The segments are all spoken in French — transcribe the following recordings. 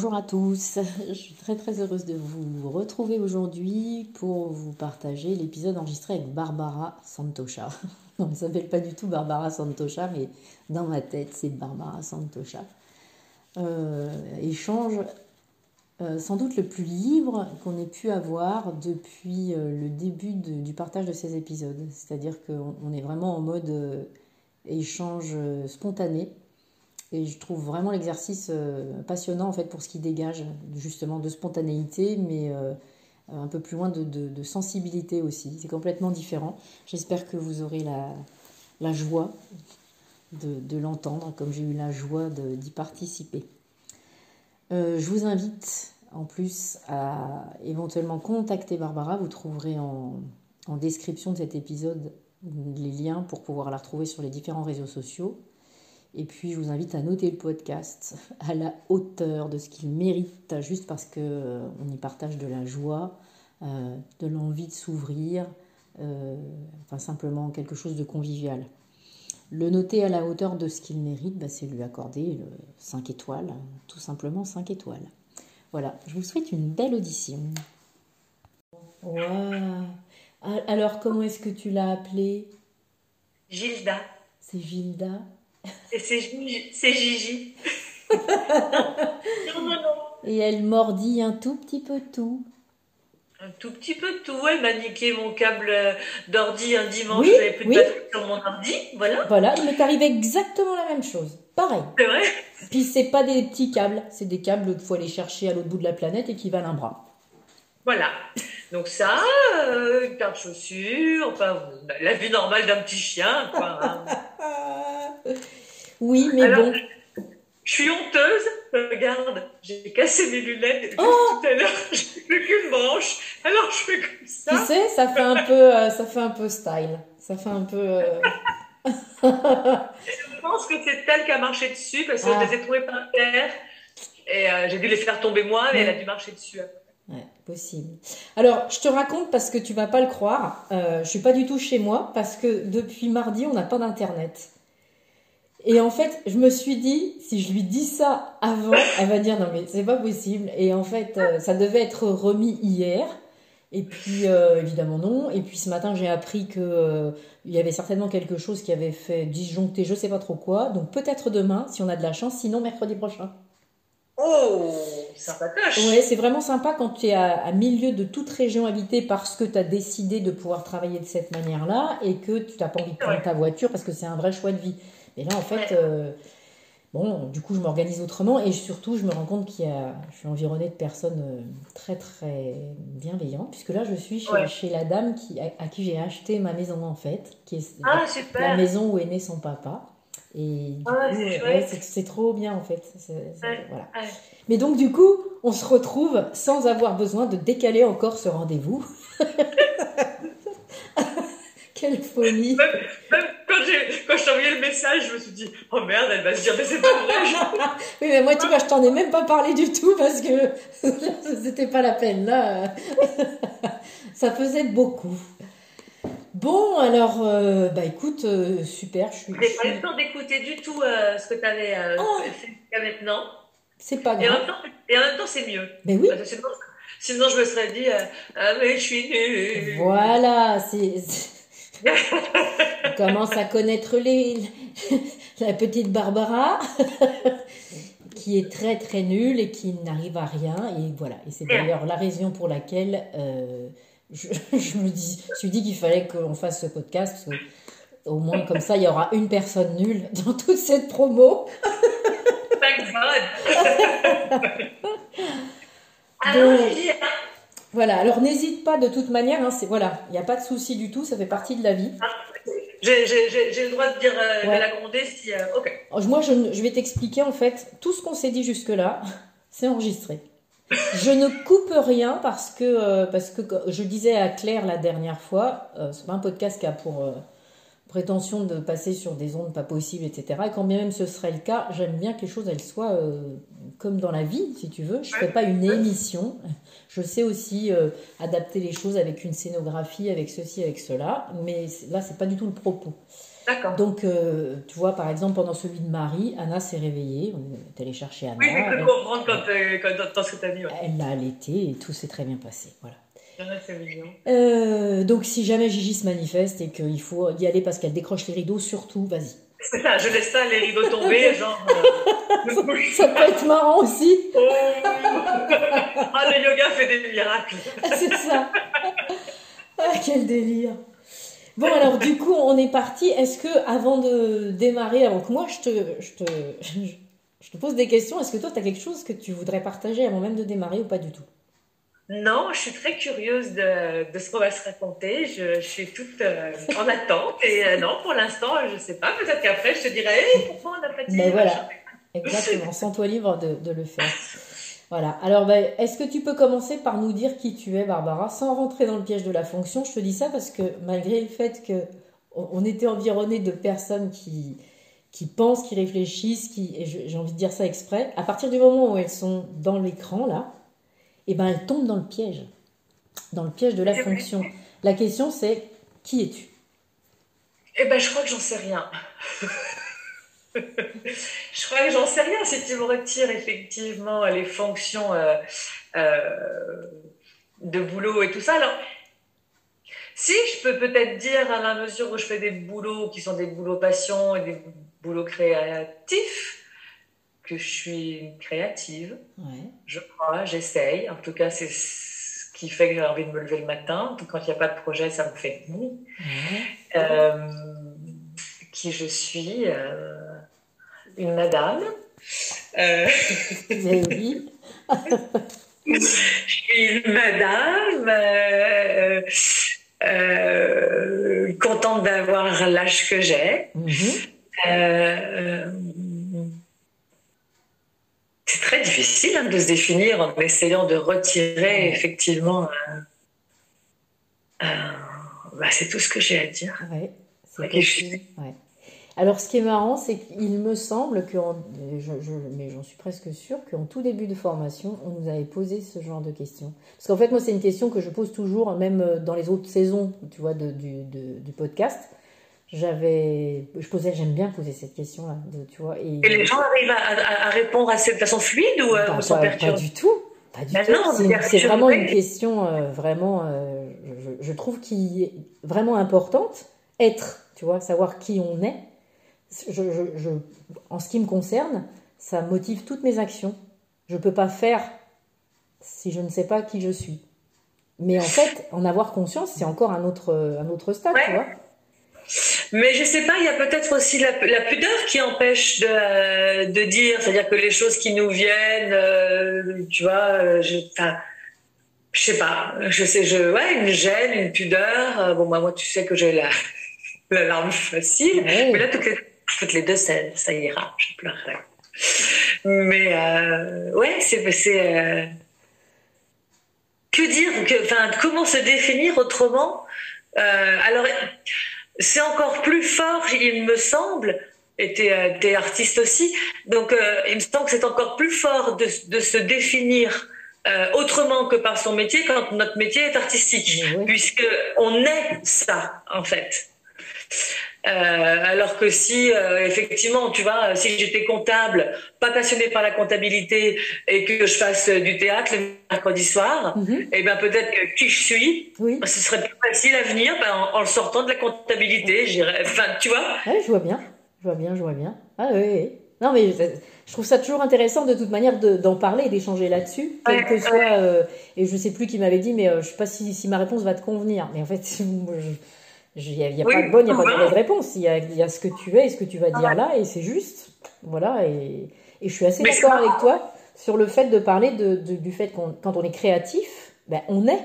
bonjour à tous. Je suis très très heureuse de vous retrouver aujourd'hui pour vous partager l'épisode enregistré avec Barbara Santosha. On ne s'appelle pas du tout Barbara Santosha, mais dans ma tête c'est Barbara Santosha. Euh, échange euh, sans doute le plus libre qu'on ait pu avoir depuis euh, le début du partage de ces épisodes. C'est-à-dire qu'on est vraiment en mode échange spontané et je trouve vraiment l'exercice euh, passionnant en fait pour ce qui dégage justement de spontanéité, mais euh, un peu plus loin de, sensibilité aussi. C'est complètement différent. J'espère que vous aurez la, joie de, l'entendre, comme j'ai eu la joie d'y participer. Euh, je vous invite en plus à éventuellement contacter Barbara. Vous trouverez en description de cet épisode les liens pour pouvoir la retrouver sur les différents réseaux sociaux. Et puis, je vous invite à noter le podcast à la hauteur de ce qu'il mérite, juste parce qu'on euh, y partage de la joie, euh, de l'envie de s'ouvrir, euh, enfin simplement quelque chose de convivial. Le noter à la hauteur de ce qu'il mérite, bah, c'est lui accorder le 5 étoiles, tout simplement 5 étoiles. Voilà, je vous souhaite une belle audition. Alors, comment est-ce que tu l'as appelé Gilda. C'est Gilda? C'est Gigi. non, non, non. Et elle mordit un tout petit peu tout. Un tout petit peu tout. Elle m'a niqué mon câble d'ordi un dimanche. Oui, J'avais plus de batterie sur mon ordi. Voilà. Voilà, il m'est arrivé exactement la même chose. Pareil. C'est vrai. Puis c'est pas des petits câbles, c'est des câbles qu'il faut aller chercher à l'autre bout de la planète et qui valent un bras. Voilà. Donc ça, euh, une paire de chaussures, enfin la vie normale d'un petit chien, quoi. Hein. Oui, mais bon. Je suis honteuse. Regarde, j'ai cassé mes lunettes oh tout à l'heure. J'ai plus qu'une branche. Alors je fais comme ça. Tu sais, ça fait un peu, euh, ça fait un peu style. Ça fait un peu. Euh, je pense que c'est elle qui a marché dessus parce que je ah. les ai trouvées par terre et euh, j'ai dû les faire tomber moi, mais elle a dû marcher dessus. Ouais, possible. Alors, je te raconte parce que tu vas pas le croire. Je suis pas du tout chez moi parce que depuis mardi, on n'a pas d'internet. Et en fait, je me suis dit, si je lui dis ça avant, elle va dire non mais c'est pas possible. Et en fait, euh, ça devait être remis hier. Et puis euh, évidemment non. Et puis ce matin, j'ai appris que euh, il y avait certainement quelque chose qui avait fait disjoncter, je sais pas trop quoi. Donc peut-être demain, si on a de la chance. Sinon mercredi prochain. Oh, sympatoche. Ouais, c'est vraiment sympa quand tu es à, milieu de toute région habitée parce que tu as décidé de pouvoir travailler de cette manière-là et que tu n'as pas envie de prendre ta voiture parce que c'est un vrai choix de vie. Et là, en fait, euh, bon, du coup, je m'organise autrement et surtout, je me rends compte qu'il y a, je suis environnée de personnes euh, très, très bienveillantes, puisque là, je suis chez, la dame qui, à, qui j'ai acheté ma maison, en fait, qui est ah, la, maison où est né son papa. Et ah, c'est trop bien en fait. voilà. Mais donc du coup, on se retrouve sans avoir besoin de décaler encore ce rendez-vous. Quelle folie quand je t'ai envoyé le message, je me suis dit, oh merde, elle va se dire, mais c'est pas vrai. oui, mais moi, tu vois, je t'en ai même pas parlé du tout parce que c'était pas la peine. Là, ça faisait beaucoup. Bon, alors, euh, bah écoute, euh, super. Je suis. J'ai pas eu le temps d'écouter du tout euh, ce que tu avais oh. fait jusqu'à maintenant. C'est pas grave. Et en même temps, c'est mieux. Mais oui. sinon, je me serais dit, ah, mais je suis nulle. Voilà, c'est on commence à connaître les, la petite Barbara, qui est très très nulle et qui n'arrive à rien. Et voilà. Et c'est d'ailleurs la raison pour laquelle euh, je, me dis, je me dis qu'il fallait qu'on fasse ce podcast. Parce que, au moins, comme ça, il y aura une personne nulle dans toute cette promo. Thank God. Alors, voilà, alors n'hésite pas de toute manière, hein, c'est voilà, il n'y a pas de souci du tout, ça fait partie de la vie. Ah, j'ai le droit de dire euh, la gronder si. Euh, ok. Moi, je, je vais t'expliquer en fait tout ce qu'on s'est dit jusque-là, c'est enregistré. je ne coupe rien parce que, euh, parce que je disais à Claire la dernière fois, c'est pas un podcast qui a pour prétention de passer sur des ondes pas possibles, etc. Et quand bien même ce serait le cas, j'aime bien que les choses elles soient comme dans la vie, si tu veux. Je ne fais pas une émission. Je sais aussi euh, adapter les choses avec une scénographie, avec ceci, avec cela. Mais là, c'est pas du tout le propos. D'accord. Donc, euh, tu vois, par exemple, pendant celui de Marie, Anna s'est réveillée, on est allé chercher Anna. Oui, j'ai cru comprendre quand, euh, quand, dans ce que tu as dit. Ouais. Elle l'a allaité et tout s'est très bien passé. Voilà. Euh, donc, si jamais Gigi se manifeste et qu'il faut y aller parce qu'elle décroche les rideaux, surtout, vas-y. C'est ça, je laisse pas les rideaux tomber, genre. euh, Ça peut être marrant aussi. oh. Ah, le yoga fait des miracles. C'est ça. Ah, quel délire. Bon, alors, du coup, on est parti. Est-ce que, avant de démarrer, avant que moi je te, je te, je te pose des questions, est-ce que toi, tu as quelque chose que tu voudrais partager avant même de démarrer ou pas du tout? Non, je suis très curieuse de, de ce qu'on va se raconter. Je, je suis toute euh, en attente. Et euh, non, pour l'instant, je sais pas. Peut-être qu'après, je te dirai, Hey, pourquoi on n'a pas dit Mais voilà. machin? Exactement, sens-toi libre de, de le faire. Voilà. Alors, ben, est-ce que tu peux commencer par nous dire qui tu es, Barbara, sans rentrer dans le piège de la fonction? Je te dis ça parce que malgré le fait que on était environné de personnes qui qui pensent, qui réfléchissent, qui j'ai envie de dire ça exprès, à partir du moment où elles sont dans l'écran là, eh ben elles tombent dans le piège, dans le piège de la vrai. fonction. La question c'est qui es-tu? Eh ben, je crois que j'en sais rien. je crois que j'en sais rien. Si tu me retires effectivement les fonctions euh, euh, de boulot et tout ça, alors. Si, je peux peut-être dire à la mesure où je fais des boulots qui sont des boulots passion et des boulots créatifs, que je suis créative. Ouais. Je crois, j'essaye. En tout cas, c'est ce qui fait que j'ai envie de me lever le matin. Quand il n'y a pas de projet, ça me fait ouais. Euh, qui je suis euh, une madame. Euh, oui. je suis une madame contente d'avoir l'âge que j'ai. Mhm. Euh, c'est très difficile hein, de se définir en essayant de retirer effectivement. euh, euh, bah, c'est tout ce que j'ai à dire. Ouais, c'est Ouais. Alors, ce qui est marrant, c'est qu'il me semble que, je, je- mais j'en suis presque sûre, qu'en tout début de formation, on nous avait posé ce genre de questions. Parce qu'en fait, moi, c'est une question que je pose toujours, même euh, dans les autres saisons, tu vois, de- du, de- du podcast. J'avais, je posais, j'aime bien poser cette question-là, de- tu vois. Et, Et les gens arrivent à, à- à répondre à cette façon fluide ou, euh, Bah, sont pas, pas du tout. Pas du Bah tout. C'est- vraiment une question euh, vraiment, euh, je, je trouve, qui est vraiment importante. Être, tu vois, savoir qui on est. Je, je- je- en ce qui me concerne, ça motive toutes mes actions. Je peux pas faire si je ne sais pas qui je suis. Mais en fait, en avoir conscience, c'est encore un autre, un autre stade, tu vois. Mais je sais pas, il y a peut-être aussi la, la pudeur qui empêche de, de dire, c'est-à-dire que les choses qui nous viennent, euh, tu vois, euh, je, je sais pas, je sais, je, ouais, une gêne, une pudeur. euh, bon, moi, moi, tu sais que j'ai la, la larme facile, Ouais. mais là, toutes les, toutes les deux, ça, ça ira, je pleurerai. Mais euh, ouais, c'est, euh, que dire, que, comment se définir autrement? Euh, Alors, c'est encore plus fort, il me semble, et tu es, artiste aussi, donc euh, il me semble que c'est encore plus fort de, de se définir euh, autrement que par son métier quand notre métier est artistique, oui. puisque on est ça en fait. Euh, alors que si, euh, effectivement, tu vois, si j'étais comptable, pas passionnée par la comptabilité et que je fasse du théâtre le mercredi soir, Mhm. et ben peut-être que qui je suis, Oui, ce serait plus facile à venir ben, en, en le sortant de la comptabilité, j'irais. Enfin, tu vois je vois bien. Je vois bien, je vois bien. Ah oui, oui. Non, mais je, trouve ça toujours intéressant de toute manière de- d'en parler d'échanger là-dessus, quel que soit. euh, et je sais plus qui m'avait dit, mais je sais pas si, si ma réponse va te convenir. Mais en fait, moi, je- il n'y a, y a Oui, pas de bonne, il n'y a pas de mauvaise réponse. Il y a, il y a ce que tu es et ce que tu vas dire là, et c'est juste. Voilà, et, et je suis assez d'accord avec toi sur le fait de parler de, de- du fait qu'on quand on est créatif, ben, on est.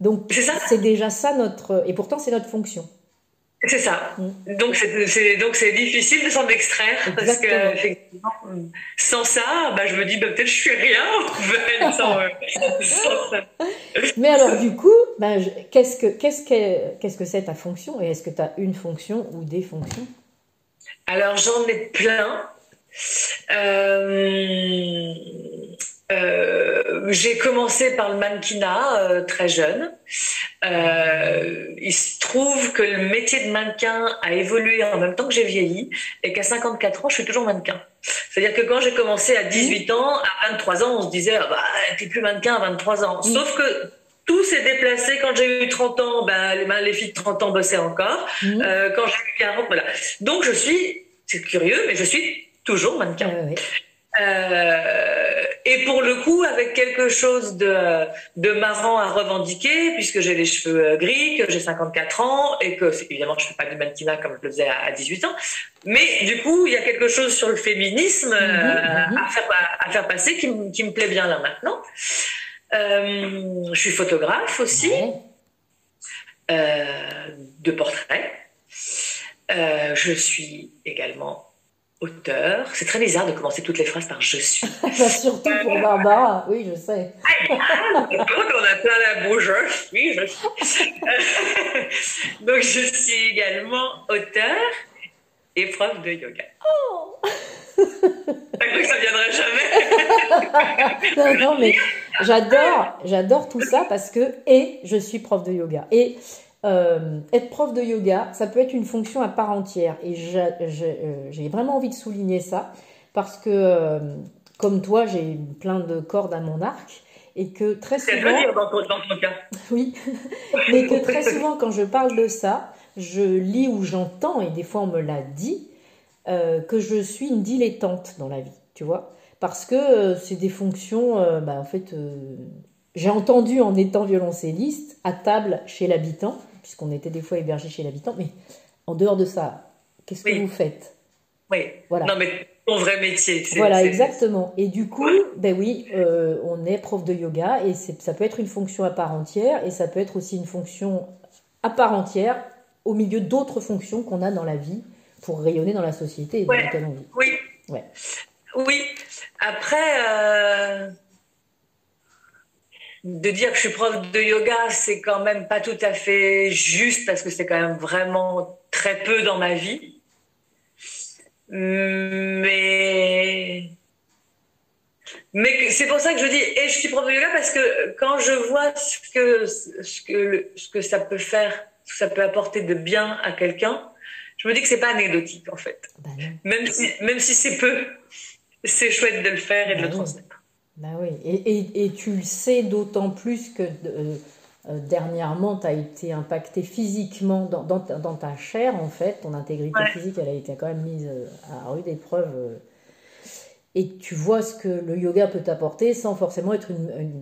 Donc, C'est ça. c'est déjà ça notre. Et pourtant, c'est notre fonction. C'est ça. Donc c'est donc c'est difficile de s'en extraire parce que effectivement, sans ça, bah, je me dis bah, peut-être je suis rien en fait, sans, euh, sans ça. Mais alors du coup, je- qu'est-ce que qu'est-ce que qu'est-ce que c'est ta fonction et est-ce que tu as une fonction ou des fonctions? Alors j'en ai plein. Euh, euh, j'ai commencé par le mannequinat euh, très jeune. Euh, il se trouve que le métier de mannequin a évolué en même temps que j'ai vieilli et qu'à 54 ans, je suis toujours mannequin. C'est-à-dire que quand j'ai commencé à 18 ans, à 23 ans, on se disait, ah bah, t'es plus mannequin à 23 ans. Sauf que tout s'est déplacé. Quand j'ai eu 30 ans, ben, les, les filles de 30 ans bossaient encore. Quand j'ai eu 40, voilà. Donc je suis, c'est curieux, mais je suis toujours mannequin. Euh, et pour le coup, avec quelque chose de, de marrant à revendiquer, puisque j'ai les cheveux euh, gris, que j'ai 54 ans, et que évidemment je ne fais pas du mannequinat comme je le faisais à, 18 ans, mais du coup, il y a quelque chose sur le féminisme euh, mhm, mhm. à, faire, à, faire passer qui, qui, me plaît bien là maintenant. Euh, je suis photographe aussi, euh, de portraits. Euh, je suis également auteur. C'est très bizarre de commencer toutes les phrases par je suis. Bah, surtout pour Barbara, oui, je sais. Ah, on a plein la bouche, je suis, je suis. Donc, je suis également auteur et prof de yoga. Oh T'as cru que ça viendrait jamais? Non, non, mais j'adore, j'adore tout ça parce que, et je suis prof de yoga. Et euh, être prof de yoga, ça peut être une fonction à part entière. Et euh, j'ai vraiment envie de souligner ça parce que, euh, comme toi, j'ai plein de cordes à mon arc. Et que très souvent. dans ton, dans ton cas. Oui. Mais que très souvent, quand je parle de ça, je lis ou j'entends, et des fois on me l'a dit, que je suis une dilettante dans la vie, tu vois. Parce que c'est des fonctions, bah, en fait, j'ai entendu en étant violoncelliste, à table chez l'habitant, puisqu'on était des fois hébergé chez l'habitant. Mais en dehors de ça, qu'est-ce que vous faites? Oui. Voilà. Non, mais ton vrai métier. Voilà, exactement. Et du coup, ben oui, euh, on est prof de yoga et ça peut être une fonction à part entière et ça peut être aussi une fonction à part entière au milieu d'autres fonctions qu'on a dans la vie pour rayonner dans la société et dans laquelle on vit. Oui. Ouais. Oui. Après. Euh, de dire que je suis prof de yoga, c'est quand même pas tout à fait juste parce que c'est quand même vraiment très peu dans ma vie. Mais mais c'est pour ça que je dis et je suis prof de yoga parce que quand je vois ce que ce que ce que ça peut faire, ce que ça peut apporter de bien à quelqu'un, je me dis que c'est pas anecdotique en fait. Bah même si même si c'est peu, c'est chouette de le faire et de le bah transmettre. Ben oui, et, et, tu le sais d'autant plus que euh, euh, dernièrement, tu as été impacté physiquement dans, dans, dans, ta chair, en fait. Ton intégrité physique, elle a été quand même mise euh, à rude épreuve. et tu vois ce que le yoga peut t'apporter sans forcément être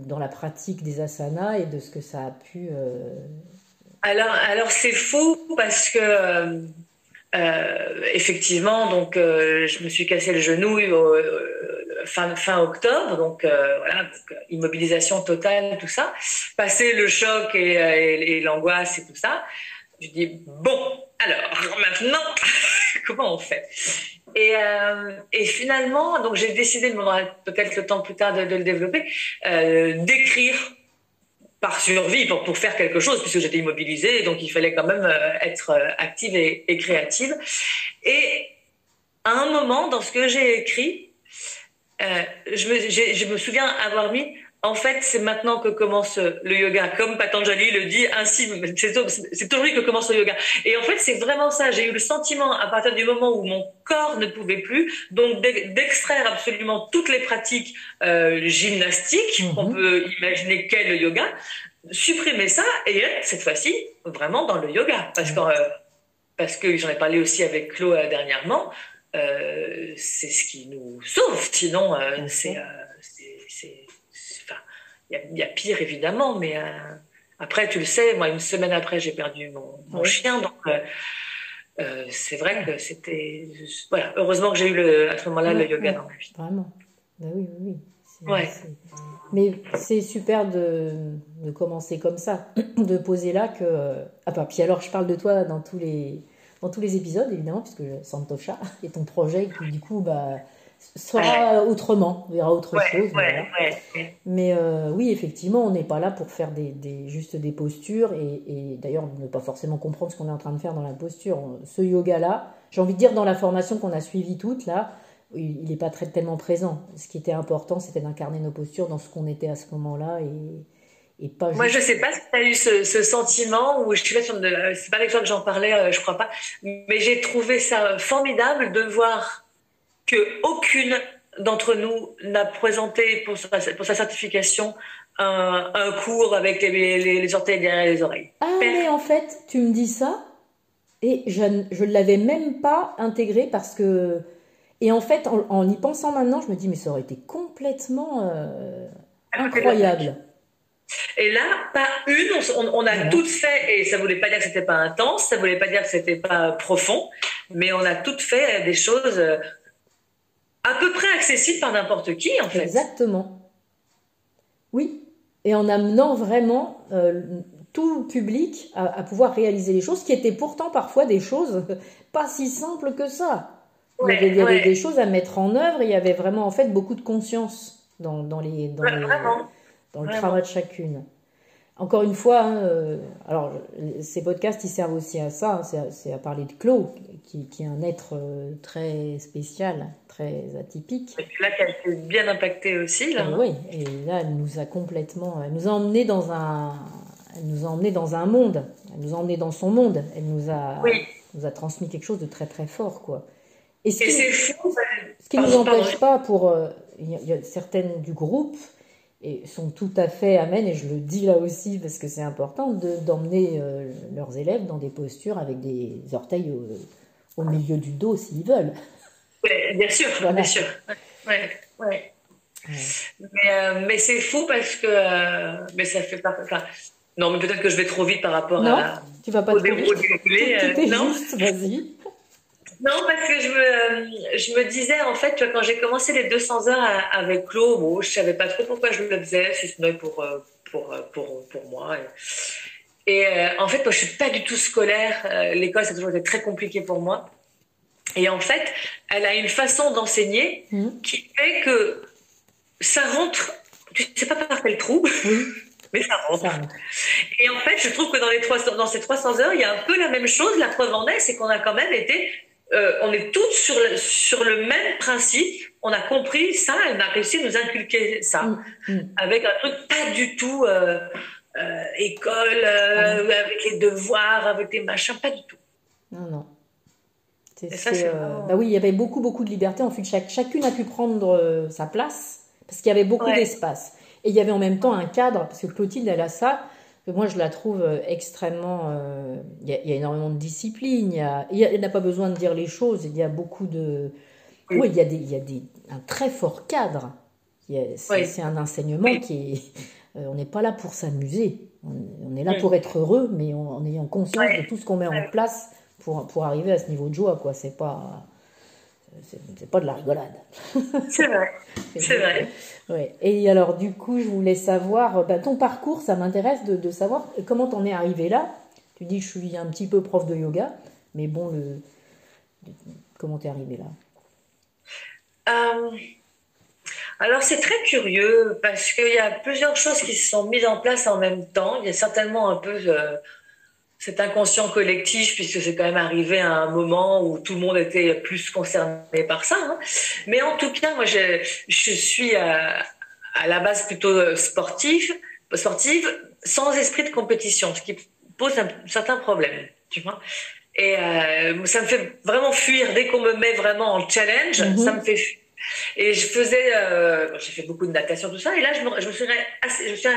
dans la pratique des asanas et de ce que ça a pu. Alors, alors c'est fou parce que. effectivement, donc je me suis cassé le genou fin, fin octobre, donc euh, voilà, euh, immobilisation totale, tout ça. Passer le choc et, euh, et, l'angoisse et tout ça, je dis bon, alors maintenant, comment on fait? Et, et, finalement, donc j'ai décidé, peut-être le temps plus tard de, le développer, d'écrire par survie pour, pour faire quelque chose puisque j'étais immobilisée, donc il fallait quand même être active et créative. Et à un moment, dans ce que j'ai écrit, euh, je, me, je, me, souviens avoir mis en fait, c'est maintenant que commence le yoga. Comme Patanjali le dit, ainsi, c'est aujourd'hui que commence le yoga. Et en fait, c'est vraiment ça. J'ai eu le sentiment, à partir du moment où mon corps ne pouvait plus, donc d'extraire absolument toutes les pratiques euh, gymnastiques mhm. qu'on peut imaginer qu'est le yoga, supprimer ça et être, cette fois-ci, vraiment dans le yoga. Parce que, euh, parce que j'en ai parlé aussi avec Chloé dernièrement, euh, c'est ce qui nous sauve. Sinon, euh, c'est, euh, il y, a pire évidemment, mais après, tu le sais, moi, une semaine après, j'ai perdu mon, chien, donc c'est vrai que c'était, voilà, heureusement que j'ai eu le, à ce moment-là le yoga dans ma vie. Vraiment, ben oui, oui, oui. Ouais. Mais c'est super de, de, commencer comme ça, de poser là que. Ah, bah, puis alors, je parle de toi dans tous les dans tous les épisodes, évidemment, puisque Santosha est ton projet qui, du coup, bah, sera autrement, on verra autre chose. Mais euh, oui, effectivement, on n'est pas là pour faire des, des juste des postures et, d'ailleurs ne pas forcément comprendre ce qu'on est en train de faire dans la posture. Ce yoga-là, j'ai envie de dire dans la formation qu'on a suivie toute là, il n'est pas très, tellement présent. Ce qui était important, c'était d'incarner nos postures dans ce qu'on était à ce moment-là et, et pas. Moi, je sais pas si tu as eu ce, sentiment ou je suis là sur c'est pas avec toi que j'en parlais, euh, je crois pas, mais j'ai trouvé ça formidable de voir que aucune d'entre nous n'a présenté pour sa, pour sa certification un, un, cours avec les, les, les orteils derrière les oreilles. Ah, mais en fait, tu me dis ça et je ne l'avais même pas intégré parce que et en fait, en, y pensant maintenant, je me dis, mais ça aurait été complètement euh, incroyable. Et là, pas une, on, a toutes fait, et ça voulait pas dire que c'était pas intense, ça voulait pas dire que c'était pas profond, mais on a toutes fait des choses euh, à peu près accessibles par n'importe qui, en fait. Exactement. Oui. Et en amenant vraiment euh, tout le public à, à, pouvoir réaliser les choses qui étaient pourtant parfois des choses pas si simples que ça il y avait, des choses à mettre en œuvre. Il y avait vraiment en fait beaucoup de conscience dans, dans les, dans, dans le travail de chacune. Encore une fois, hein, euh, alors ces podcasts ils servent aussi à ça, hein, c'est à, parler de Claude, qui, qui est un être euh, très spécial, très atypique. Et puis là, qu'elle s'est bien impactée aussi. Là. oui, et là, elle nous a complètement, elle nous a emmené dans un, elle nous a emmené dans un monde, elle nous a emmené dans son monde, elle nous a, nous a transmis quelque chose de très très fort, quoi. Et, ce qui, ne nous empêche pas pour. Euh, il y, a certaines du groupe et sont tout à fait amènes, et je le dis là aussi parce que c'est important, d'emmener euh, leurs élèves dans des postures avec des orteils au, milieu du dos s'ils veulent. bien sûr, bien sûr. Ouais, ouais. Mais, euh, mais c'est fou parce que. mais ça fait pas. Enfin, non, mais peut-être que je vais trop vite par rapport non, à. Tu vas pas trop vite. non, vas-y. Non, parce que je me, je me disais, en fait, quand j'ai commencé les 200 heures avec Claude, bon, je savais pas trop pourquoi je le faisais, si ce n'est pour, euh, pour, euh, pour, pour, moi. Et, euh, en fait, moi, je suis pas du tout scolaire. L'école, ça a toujours été très compliqué pour moi. Et en fait, elle a une façon d'enseigner mmh. qui fait que ça rentre, tu sais pas par quel trou. Mais ça rentre. Et en fait, je trouve que dans, les trois, dans ces 300 heures, il y a un peu la même chose. La preuve en est, c'est qu'on a quand même été euh, on est toutes sur le, sur le même principe. On a compris ça, elle a réussi à nous inculquer ça, mm, mm. avec un truc pas du tout euh, euh, école, mm. avec les devoirs, avec les machins, pas du tout. Non, non. bah oui, il y avait beaucoup, beaucoup de liberté. En fait, chaque, chacune a pu prendre sa place parce qu'il y avait beaucoup d'espace. Et il y avait en même temps un cadre, parce que Clotilde, elle a ça moi je la trouve euh, extrêmement. Euh, il y, a énormément de discipline, il n'y a, pas besoin de dire les choses, il y a beaucoup de. Oui, il y a, des, y a des, un très fort cadre. C'est un enseignement qui est. Euh, on n'est pas là pour s'amuser, on, est là pour être heureux, mais en, ayant conscience de tout ce qu'on met en place pour, pour arriver à ce niveau de joie. quoi. C'est pas c'est pas de la rigolade. C'est vrai, c'est vrai. Ouais. Et alors, du coup, je voulais savoir, bah, ton parcours, ça m'intéresse de, de, savoir comment t'en es arrivé là. Tu dis, je suis un petit peu prof de yoga, mais bon, le, comment t'es arrivé là? Euh, Alors, c'est très curieux parce qu'il y a plusieurs choses qui se sont mises en place en même temps. Il y a certainement un peu euh, cet inconscient collectif, puisque c'est quand même arrivé à un moment où tout le monde était plus concerné par ça. Hein. Mais en tout cas, moi, je, je suis à, à, la base plutôt sportive, sportive, sans esprit de compétition, ce qui pose un certain problème, tu vois. Et euh, ça me fait vraiment fuir dès qu'on me met vraiment en challenge, mm-hmm. ça me fait fuir. Et je faisais, euh, j'ai fait beaucoup de natation, tout ça, et là, je me, je me assez,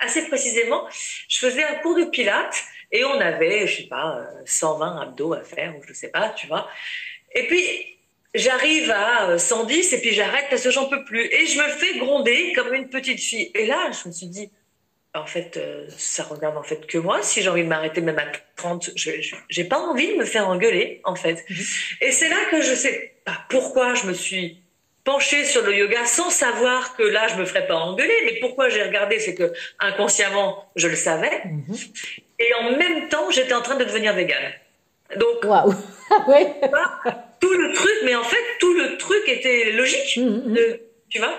assez précisément, je faisais un cours de pilates et on avait, je sais pas, 120 abdos à faire, ou je sais pas, tu vois. Et puis, j'arrive à 110 et puis j'arrête parce que j'en peux plus. Et je me fais gronder comme une petite fille. Et là, je me suis dit, en fait, euh, ça regarde en fait que moi. Si j'ai envie de m'arrêter même à 30, je j'ai pas envie de me faire engueuler, en fait. Mhm. Et c'est là que je sais pas pourquoi je me suis penchée sur le yoga sans savoir que là, je me ferais pas engueuler. Mais pourquoi j'ai regardé, c'est que inconsciemment, je le savais. Mhm. Et en même temps, j'étais en train de devenir végane. Donc, waouh, tout le truc, mais en fait, tout le truc était logique, mmh, mmh. tu vois.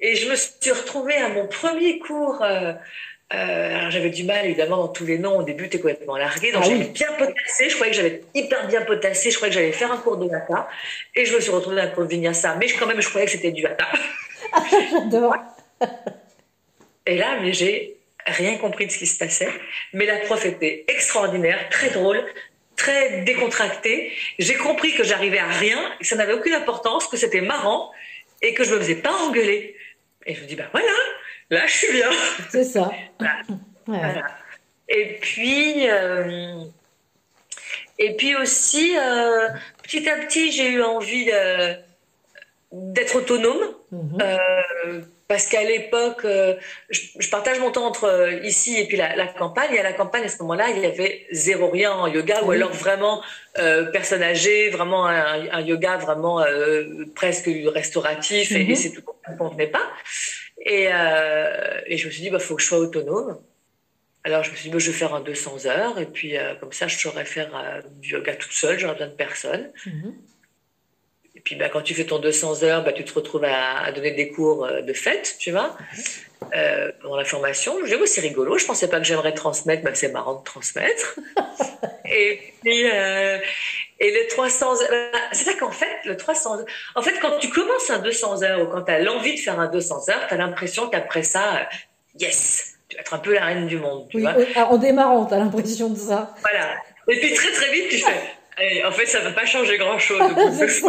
Et je me suis retrouvée à mon premier cours euh, Euh, alors j'avais du mal évidemment dans tous les noms. Au début, t'es complètement largué. Donc Ah j'avais bien potassé. Je croyais que j'avais hyper bien potassé. Je croyais que j'allais faire un cours de hatha. Et je me suis retrouvée dans un cours de vinyasa. Mais quand même, je croyais que c'était du hatha. J'adore. Et là, mais j'ai rien compris de ce qui se passait. Mais la prof était extraordinaire, très drôle, très décontractée. J'ai compris que j'arrivais à rien, que ça n'avait aucune importance, que c'était marrant et que je me faisais pas engueuler. Et je me dis, bah voilà, là je suis bien. C'est ça. Ouais. Voilà. Et puis, euh, et puis aussi, euh, petit à petit, j'ai eu envie de- d'être autonome. Mhm. Euh, parce qu'à l'époque, euh, je, je partage mon temps entre euh, ici et puis la, la campagne. Et à la campagne, à ce moment-là, il y avait zéro rien en yoga, ou alors vraiment euh, personne âgée, vraiment un, un yoga vraiment euh, presque restauratif, et, Mhm. et c'est tout ça ne convenait pas. Et, euh, et je me suis dit, bah, faut que je sois autonome. Alors je me suis dit, bah, je vais faire un 200 heures, et puis comme ça, je saurais faire du yoga toute seule, j'aurais besoin de personne. Mhm. Puis bah, quand tu fais ton 200 heures, bah, tu te retrouves à, à donner des cours euh, de fête, tu vois, euh, pendant la formation. Je dis, oh, c'est rigolo, je pensais pas que j'aimerais transmettre, bah, c'est marrant de transmettre. et puis, euh, et le 300 heures, bah, c'est ça qu'en fait, le 300 heures, en fait, quand tu commences un 200 heures ou quand tu as l'envie de faire un 200 heures, tu as l'impression qu'après ça, euh, yes, tu vas être un peu la reine du monde, tu Oui, vois. en démarrant, t'as l'impression de ça. Voilà. Et puis très très vite, tu fais. Allez, en fait, ça ne va pas changer grand-chose.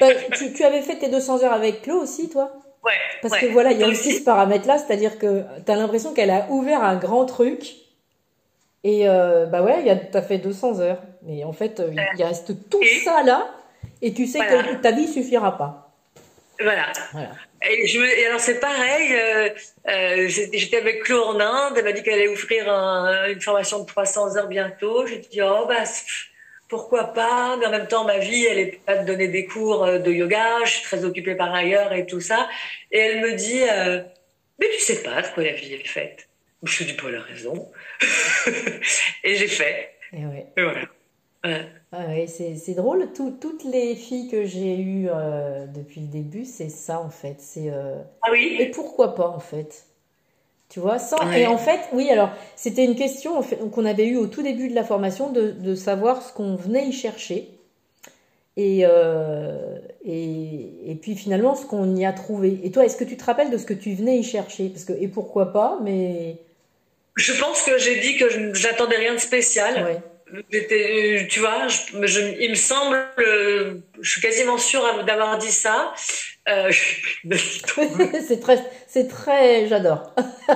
Bah, tu, tu avais fait tes 200 heures avec Claude aussi, toi? Ouais. Parce ouais. que voilà, il y a aussi ce paramètre-là, c'est-à-dire que tu as l'impression qu'elle a ouvert un grand truc. Et euh, bah ouais, il y a- t'as fait 200 heures. Mais en fait, euh, il reste tout Et- ça là. Et tu sais Voilà. que ta vie suffira pas. Voilà. Voilà. Et, je me- et alors c'est pareil, euh, euh, j'étais avec Claude en Inde, elle m'a dit qu'elle allait ouvrir un- une formation de 300 heures bientôt. J'ai dit, oh bah pourquoi pas, mais en même temps ma vie, elle est pas de donner des cours euh, de yoga, je suis très occupée par ailleurs et tout ça. Et elle me dit, euh, mais tu sais pas de quoi la vie est faite. Je me dis, pas la raison. et j'ai fait. Et ouais. Et voilà. Ouais. Ah ouais, c'est drôle. Tout- toutes les filles que j'ai eues euh, depuis le début, c'est ça en fait. C'est euh, Ah oui? Et pourquoi pas en fait? Tu vois, sans... Ouais. Et en fait, oui, alors, c'était une question en fait, qu'on avait eue au tout début de la formation de, de savoir ce qu'on venait y chercher. Et, euh, et, et puis finalement, ce qu'on y a trouvé. Et toi, est-ce que tu te rappelles de ce que tu venais y chercher? Parce que, et pourquoi pas, mais. Je pense que j'ai dit que je- j'attendais rien de spécial. Ouais. Euh, tu vois, je, je- il me semble, euh, je suis quasiment sûre d'avoir dit ça. Euh, c'est très, c'est très, j'adore.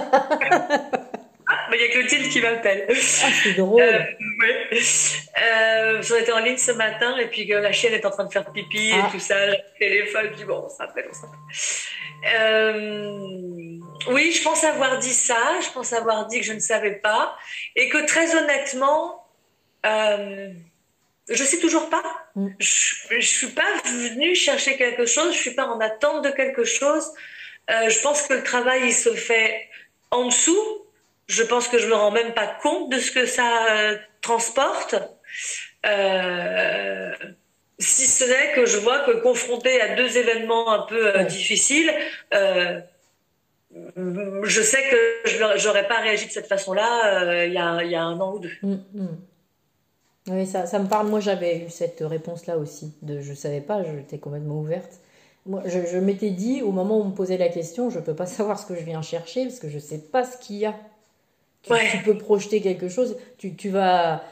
mais il y a Clotilde qui m'appelle. Ah, c'est drôle. Euh, ouais. Euh, on était en ligne ce matin et puis que la chienne est en train de faire pipi Ah. et tout ça, téléphone, puis bon, on s'appelle, on s'appelle. Euh, oui, je pense avoir dit ça, je pense avoir dit que je ne savais pas et que très honnêtement, euh, je sais toujours pas. Mm. Je, je suis pas venue chercher quelque chose, je suis pas en attente de quelque chose. Euh, je pense que le travail il se fait en dessous. Je pense que je me rends même pas compte de ce que ça euh, transporte. Euh, si ce n'est que je vois que confronté à deux événements un peu Ouais. difficiles, je sais que je n'aurais pas réagi de cette façon-là il y, a, il y a un an ou deux. Mm, mm. Oui, ça, ça me parle. Moi, j'avais eu cette réponse-là aussi. De, je savais pas, j'étais complètement ouverte. Moi, je, je m'étais dit, au moment où on me posait la question, je peux pas savoir ce que je viens chercher parce que je sais pas ce qu'il y a. Tu, Ouais. tu peux projeter quelque chose. Tu, tu vas,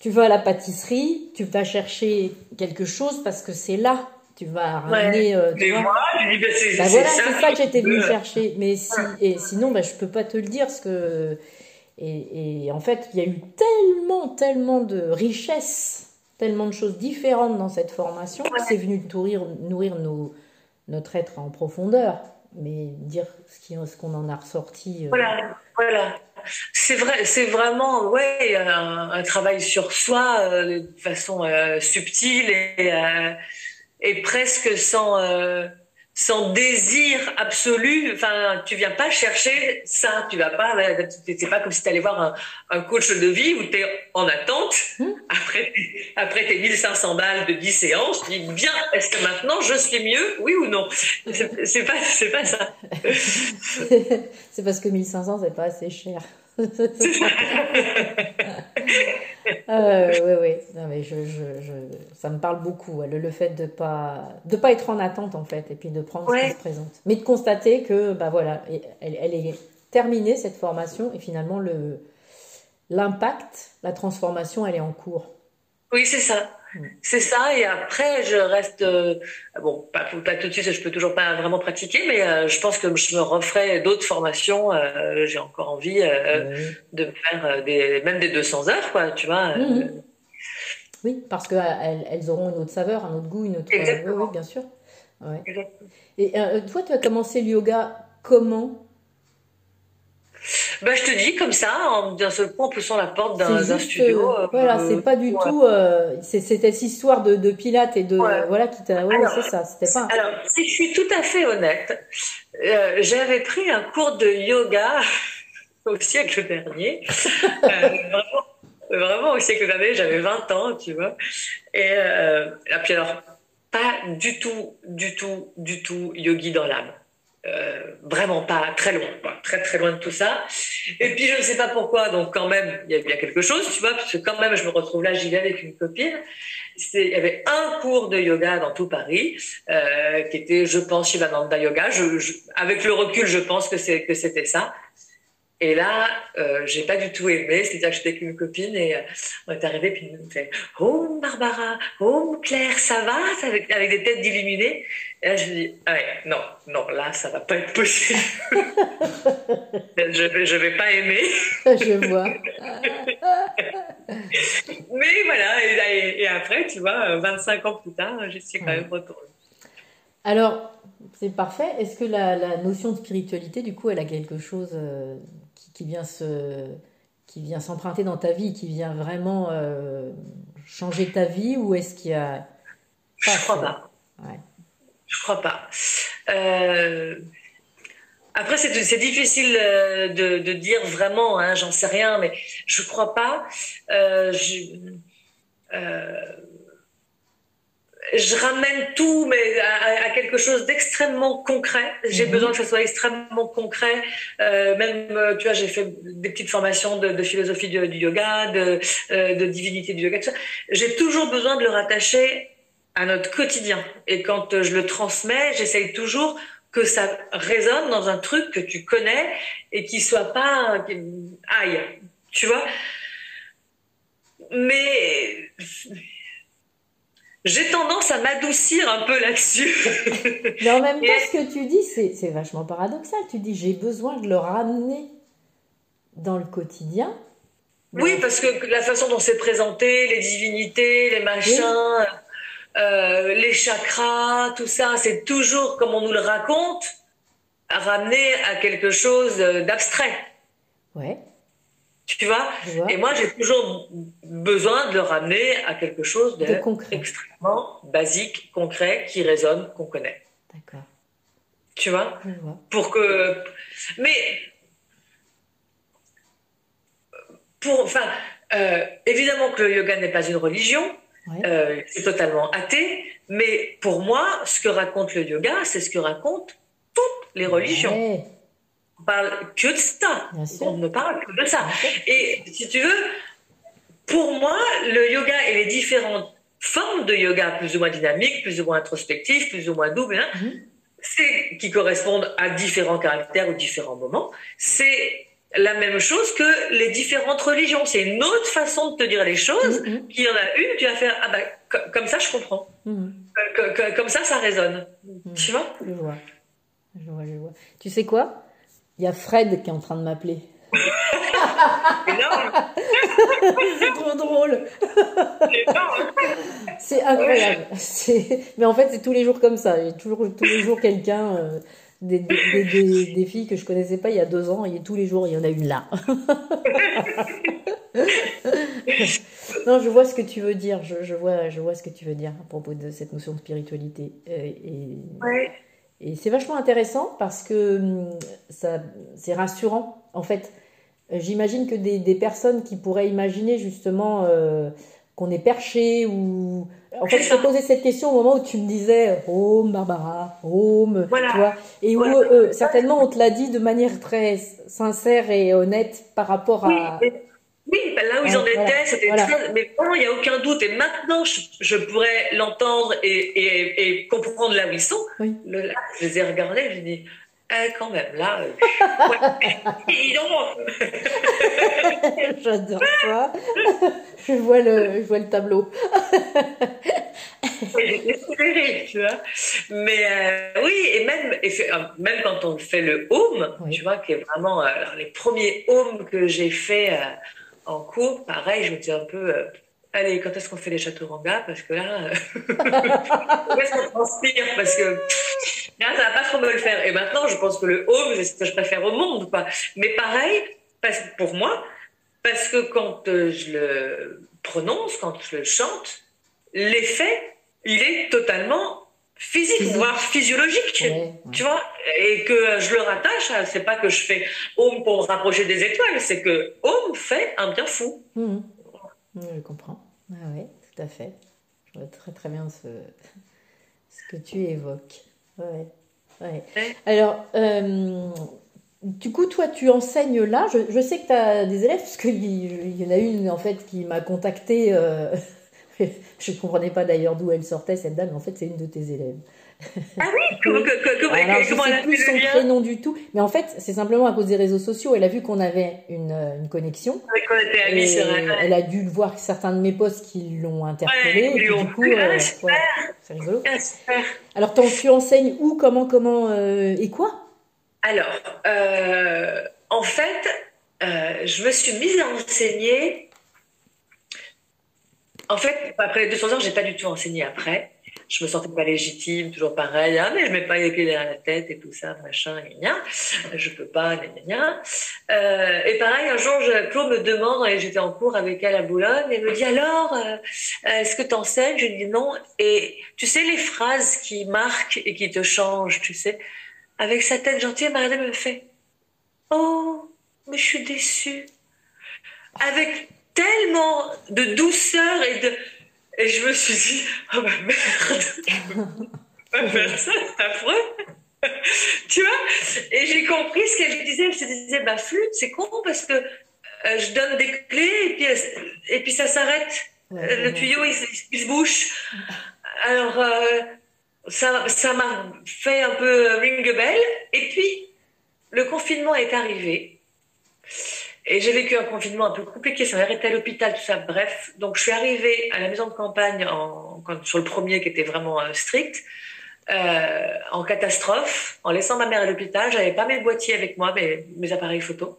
tu vas à la pâtisserie, tu vas chercher quelque chose parce que c'est là. Tu vas ramener. euh, tu Mais moi, je dis, c'est Bah c'est voilà, ça c'est ça que j'étais venue chercher. Mais si, et sinon, bah, je peux pas te le dire, parce que. Et, en fait, il y a eu tellement, tellement de richesses, tellement de choses différentes dans cette formation, c'est venu nourrir, notre être en profondeur. Mais dire ce qu'on en a ressorti. euh, Voilà, voilà. C'est vrai, vraiment ouais un, travail sur soi euh, de façon euh, subtile et, presque sans sans désir absolu. Enfin, tu viens pas chercher ça. Tu vas pas. C'est pas comme si tu allais voir un, un coach de vie où tu es en attente Hmm. après après tes 1500 balles de 10 séances. Tu dis bien, est-ce que maintenant je suis mieux, oui ou non? C'est pas c'est pas ça. c'est parce que 1500, c'est pas assez cher. Euh, oui, oui. Non, mais je, je, je, ça me parle beaucoup, le, le fait de pas de pas être en attente en fait, et puis de prendre ce qui se présente, mais de constater que bah voilà, elle, elle est terminée cette formation et finalement le l'impact, la transformation, elle est en cours. Oui, c'est ça. C'est ça, et après, je reste. Euh, bon, pas, pas, tout de suite, je peux toujours pas vraiment pratiquer, mais euh, je pense que je me referai d'autres formations. Euh, j'ai encore envie de faire des, même des 200 heures, quoi, tu vois. Mhm. Oui, parce qu'elles elles auront une autre saveur, un autre goût, une autre. Exactement. Oui, bien sûr. Ouais. Et toi, tu as commencé le yoga comment? Bah, je te dis comme ça, d'un seul coup en poussant la porte d'un studio. Euh, voilà, c'est pas du tout. Euh, C'était cette histoire de, de Pilates et de voilà qui t'a. Ouais, c'est ça. C'était pas. Alors, si je suis tout à fait honnête, euh, j'avais pris un cours de yoga au siècle dernier. Euh, vraiment, vraiment, au siècle dernier, j'avais 20 ans, tu vois. Et, euh, et puis alors, pas du tout, du tout, du tout yogi dans l'âme. Euh, vraiment pas très loin, très très loin de tout ça. Et puis je ne sais pas pourquoi, donc quand même il y a bien quelque chose, tu vois, parce que quand même je me retrouve là, j'y vais avec une copine. Il y avait un cours de yoga dans tout Paris euh, qui était, je pense, Shivananda Yoga. Je, avec le recul, je pense que c'est que c'était ça. Et là, euh, j'ai pas du tout aimé. C'est-à-dire que j'étais avec une copine et euh, on est arrivé puis nous fait Oh Barbara, oh Claire, ça va avec, avec des têtes d'illuminés. Et là, je me dis ah ouais, non, non, là, ça va pas être possible. je je vais pas aimer. je vois. Mais voilà, et, et, après, tu vois, 25 ans plus tard, je suis quand même retournée. Alors, c'est parfait. Est-ce que la, la, notion de spiritualité, du coup, elle a quelque chose euh, qui vient se qui vient s'emprunter dans ta vie, qui vient vraiment euh, changer ta vie, ou est-ce qu'il y a Je crois pas. Ouais. Je crois pas. Euh... Après, c'est difficile euh, de, de, dire vraiment, hein, j'en sais rien, mais je crois pas. Euh, je, je ramène tout, mais à, quelque chose d'extrêmement concret. J'ai mhm. besoin que ça soit extrêmement concret. Euh, même, euh, tu vois, j'ai fait des petites formations de, de philosophie du, du, yoga, de, euh, de divinité du yoga. J'ai toujours besoin de le rattacher à notre quotidien. Et quand je le transmets, j'essaye toujours que ça résonne dans un truc que tu connais et qui soit pas aïe, tu vois? Mais j'ai tendance à m'adoucir un peu là-dessus. Mais en même temps, ce que tu dis, c'est vachement paradoxal. Tu dis, j'ai besoin de le ramener dans le quotidien. Oui, parce que la façon dont c'est présenté, les divinités, les machins, euh, les chakras, tout ça, c'est toujours, comme on nous le raconte, ramener à quelque chose d'abstrait. Ouais. Tu vois, Et moi, j'ai toujours besoin de le ramener à quelque chose d'extrêmement basique, concret, qui résonne, qu'on connaît. D'accord. Tu vois, Pour que. Mais. Pour, enfin, euh, évidemment que le yoga n'est pas une religion, euh, c'est totalement athée, mais pour moi, ce que raconte le yoga, c'est ce que racontent toutes les religions parle que de ça. On ne parle que de ça. Et si tu veux, pour moi, le yoga et les différentes formes de yoga, plus ou moins dynamiques, plus ou moins introspectives, plus ou moins doubles, hein, mhm. c'est qui correspondent à différents caractères ou différents moments. C'est la même chose que les différentes religions. C'est une autre façon de te dire les choses. Mhm. Qui en a une, tu vas faire ah bah comme ça je comprends. Mhm. Comme ça ça résonne. Tu vois? Je vois. Je vois, je vois. Tu sais quoi? Il y a Fred qui est en train de m'appeler. c'est trop drôle. c'est incroyable. Mais en fait, c'est tous les jours comme ça. Il y a toujours tous les jours quelqu'un, euh, des, des, des, des, filles que je connaissais pas il y a deux ans, et tous les jours, il y en a une là. non, je vois ce que tu veux dire. Je, je, vois, je vois ce que tu veux dire à propos de cette notion de spiritualité. Euh, et, ouais. Et c'est vachement intéressant parce que hum, ça, c'est rassurant. En fait, j'imagine que des, des, personnes qui pourraient imaginer justement euh, qu'on est perché ou en fait, je te posais cette question au moment où tu me disais Home, Barbara, Home, voilà. et où euh, certainement on te l'a dit de manière très sincère et honnête par rapport à. Oui, ben là où ils en étaient, c'était très. Mais vraiment, il n'y a aucun doute. Et maintenant, je, pourrais l'entendre et, et, comprendre là où ils sont. Oui. Le, là, je les ai regardés, je me dis eh, quand même, là, euh, J'adore ça. je, vois le, je vois le tableau. tu vois. Mais euh, oui, et même, euh, même quand on fait le home, tu vois, qui est vraiment les premiers homes que j'ai fait en cours, pareil, je me dis un peu allez, quand est-ce qu'on fait les châteaux ranga Parce que là, est-ce qu'on transpire? Parce que là, ça va pas trop me le faire. Et maintenant, je pense que le home, c'est ce que je préfère au monde. Quoi. Mais pareil, pour moi, parce que quand euh, je le prononce, quand je le chante, l'effet, il est totalement physique, voire physiologique, tu vois, et que je le rattache, c'est pas que je fais home pour rapprocher des étoiles, c'est que home fait un bien fou. Mmh. Je comprends. Ah oui, tout à fait. Je vois très très bien ce, ce que tu évoques. Ouais. Ouais. Alors, euh, du coup, toi, tu enseignes là. Je, je sais que tu as des élèves, parce qu'il y en a une en fait qui m'a contactée. Euh, je ne comprenais pas d'ailleurs d'où elle sortait, cette dame, mais en fait, c'est une de tes élèves. Ah oui Comment, comment, Alors, je ne sais plus son prénom du tout. Mais en fait, c'est simplement à cause des réseaux sociaux. Elle a vu qu'on avait une, une connexion. qu'on était amis, c'est vrai. Elle a dû voir certains de mes posts qui l'ont interpellée. Ouais, et puis, du coup, euh, c'est rigolo. Ah, Alors, tu enseignes où, comment, comment euh, et quoi? Alors, euh, en fait, je me suis mise à enseigner. En fait, après les 200 heures, j'ai pas du tout enseigné après je me sentais pas légitime, toujours pareil, ah, mais je mets pas les pieds derrière la tête et tout ça, machin, gna, je peux pas, gna, gna. Euh, et pareil, un jour, Claude me demande, et j'étais en cours avec elle à Boulogne, et me dit alors, euh, est-ce que tu enseignes Je lui dis non. Et tu sais, les phrases qui marquent et qui te changent, tu sais, avec sa tête gentille, Marie me fait, oh, mais je suis déçue. Avec tellement de douceur et de, et je me suis dit, oh bah merde, pas faire ça, c'est affreux. tu vois? Et j'ai compris ce qu'elle disait. Elle se disait, bah flûte, c'est con parce que euh, je donne des clés et puis, et puis ça s'arrête. le tuyau, il, se bouche. Alors, euh, ça, ça m'a fait un peu ring a bell. Et puis, le confinement est arrivé. Et j'ai vécu un confinement un peu compliqué, ça m'a arrêté à l'hôpital, tout ça. Bref, donc je suis arrivée à la maison de campagne sur le premier qui était vraiment euh, strict, euh, en catastrophe, en laissant ma mère à l'hôpital. J'avais pas mes boîtiers avec moi, mes, mes appareils photo,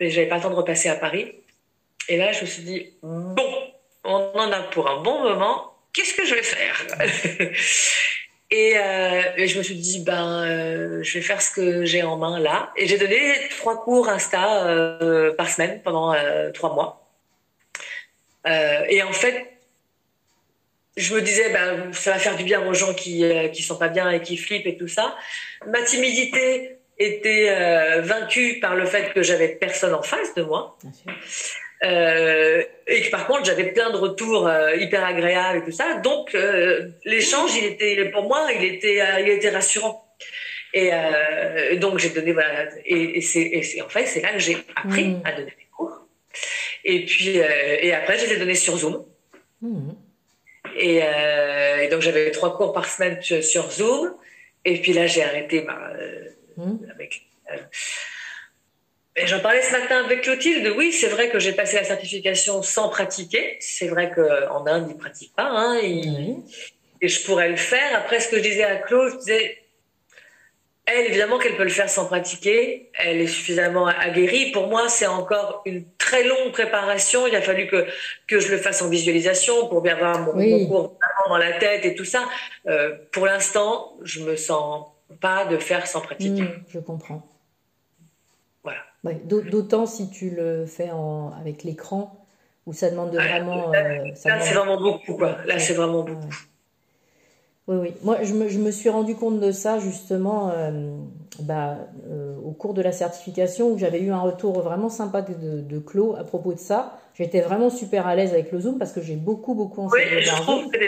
mais j'avais pas le temps de repasser à Paris. Et là, je me suis dit bon, on en a pour un bon moment. Qu'est-ce que je vais faire? Euh, et, je me suis dit, ben, euh, je vais faire ce que j'ai en main là. Et j'ai donné trois cours Insta euh, par semaine pendant trois mois. et en fait, je me disais, ben, ça va faire du bien aux gens qui qui sont pas bien et qui flippent et tout ça. Ma timidité était vaincue par le fait que j'avais personne en face de moi. Euh, et que par contre j'avais plein de retours euh, hyper agréables et tout ça. Donc euh, l'échange, il était pour moi, il était, il était rassurant. Et donc j'ai donné voilà, et, c'est en fait c'est là que j'ai appris mm. à donner des cours. Et puis et après je les ai donnés sur Zoom. Mm. Et, donc j'avais trois cours par semaine sur Zoom. Et puis là j'ai arrêté bah, mm. avec J'en parlais ce matin avec Clotilde. Oui, c'est vrai que j'ai passé la certification sans pratiquer. C'est vrai qu'en Inde, ils ne pratiquent pas. Hein, Et je pourrais le faire. Après, ce que je disais à Claude, je disais, elle, évidemment qu'elle peut le faire sans pratiquer. Elle est suffisamment aguerrie. Pour moi, c'est encore une très longue préparation. Il a fallu que, que je le fasse en visualisation pour bien avoir mon, cours dans la tête et tout ça. Euh, pour l'instant, je me sens pas de faire sans pratiquer. Mmh, je comprends. D'autant si tu le fais en, avec l'écran, où ça demande de vraiment. là, euh, c'est vraiment beaucoup, quoi. Là, c'est vraiment beaucoup. Oui, oui. Moi, je me, je me suis rendu compte de ça justement euh, bah, euh, au cours de la certification où j'avais eu un retour vraiment sympa de, de Claude à propos de ça. J'étais vraiment super à l'aise avec le Zoom parce que j'ai beaucoup, beaucoup enseigné Oui, je trouve que.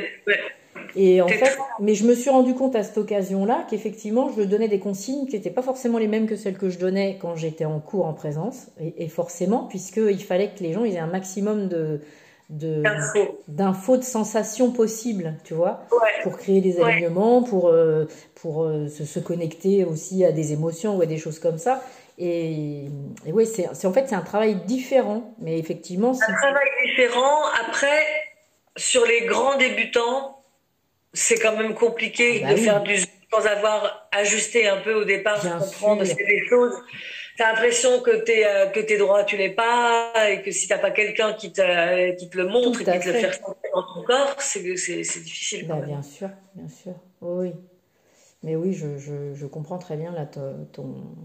Et en fait, mais je me suis rendu compte à cette occasion-là qu'effectivement, je donnais des consignes qui n'étaient pas forcément les mêmes que celles que je donnais quand j'étais en cours en présence. Et, et forcément, puisqu'il fallait que les gens ils aient un maximum de, d'infos, de sensations possibles, tu vois, Ouais. pour créer des Ouais. alignements, pour, euh, pour euh, se, se connecter aussi à des émotions ou à des choses comme ça. Et, et ouais, c'est, en fait, c'est un travail différent, mais effectivement, Un travail différent. Après, sur les grands débutants, c'est quand même compliqué Bah de oui. faire du zoom sans avoir ajusté un peu au départ, Bien comprendre des choses. T'as l'impression que t'es euh, que t'es droit, tu l'es pas, et que si t'as pas quelqu'un qui te qui te le montre et qui te le fait. ressentir dans ton corps, c'est c'est c'est difficile Bah, bien sûr, bien sûr. Oui. Mais oui, je, je, je comprends très bien là, ton,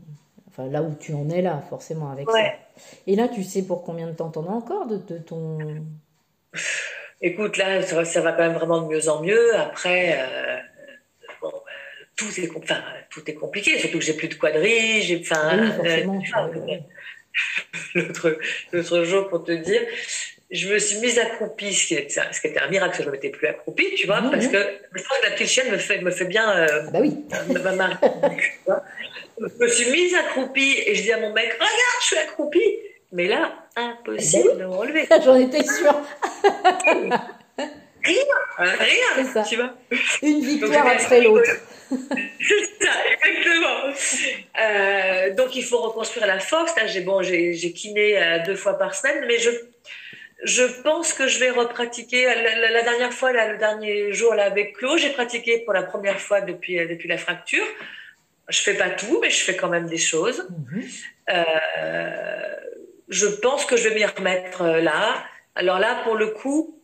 enfin, là où tu en es là, forcément, avec ça. Et là, tu sais pour combien de temps t'en as encore de, de ton... Écoute, là, ça, va ça va quand même vraiment de mieux en mieux. Après, euh, bon, euh, tout est, com- enfin, tout est compliqué, surtout que j'ai plus de quadrilles, j'ai, enfin, Oui, euh, l'autre, l'autre jour, pour te dire, je me suis mise accroupie, ce qui, est, ce qui était un miracle, que je ne m'étais plus accroupie, tu vois, parce que je pense que la petite chienne me fait, me fait bien, euh, Ah bah oui, ma marque. Je me suis mise accroupie et je dis à mon mec, regarde, je suis accroupie. Mais là, impossible Ben oui. de me relever. j'en étais sûre. Rien, C'est ça. tu vois. Une victoire après l'autre. C'est ça, exactement. Euh, donc il faut reconstruire la force. Là, j'ai bon, j'ai kiné euh, deux fois par semaine, mais je je pense que je vais repratiquer. La, la- la dernière fois, là, le dernier jour là avec Claude, j'ai pratiqué pour la première fois depuis euh, depuis la fracture. Je fais pas tout, mais je fais quand même des choses. Mhm. Euh, je pense que je vais m'y remettre euh, là. Alors là, pour le coup,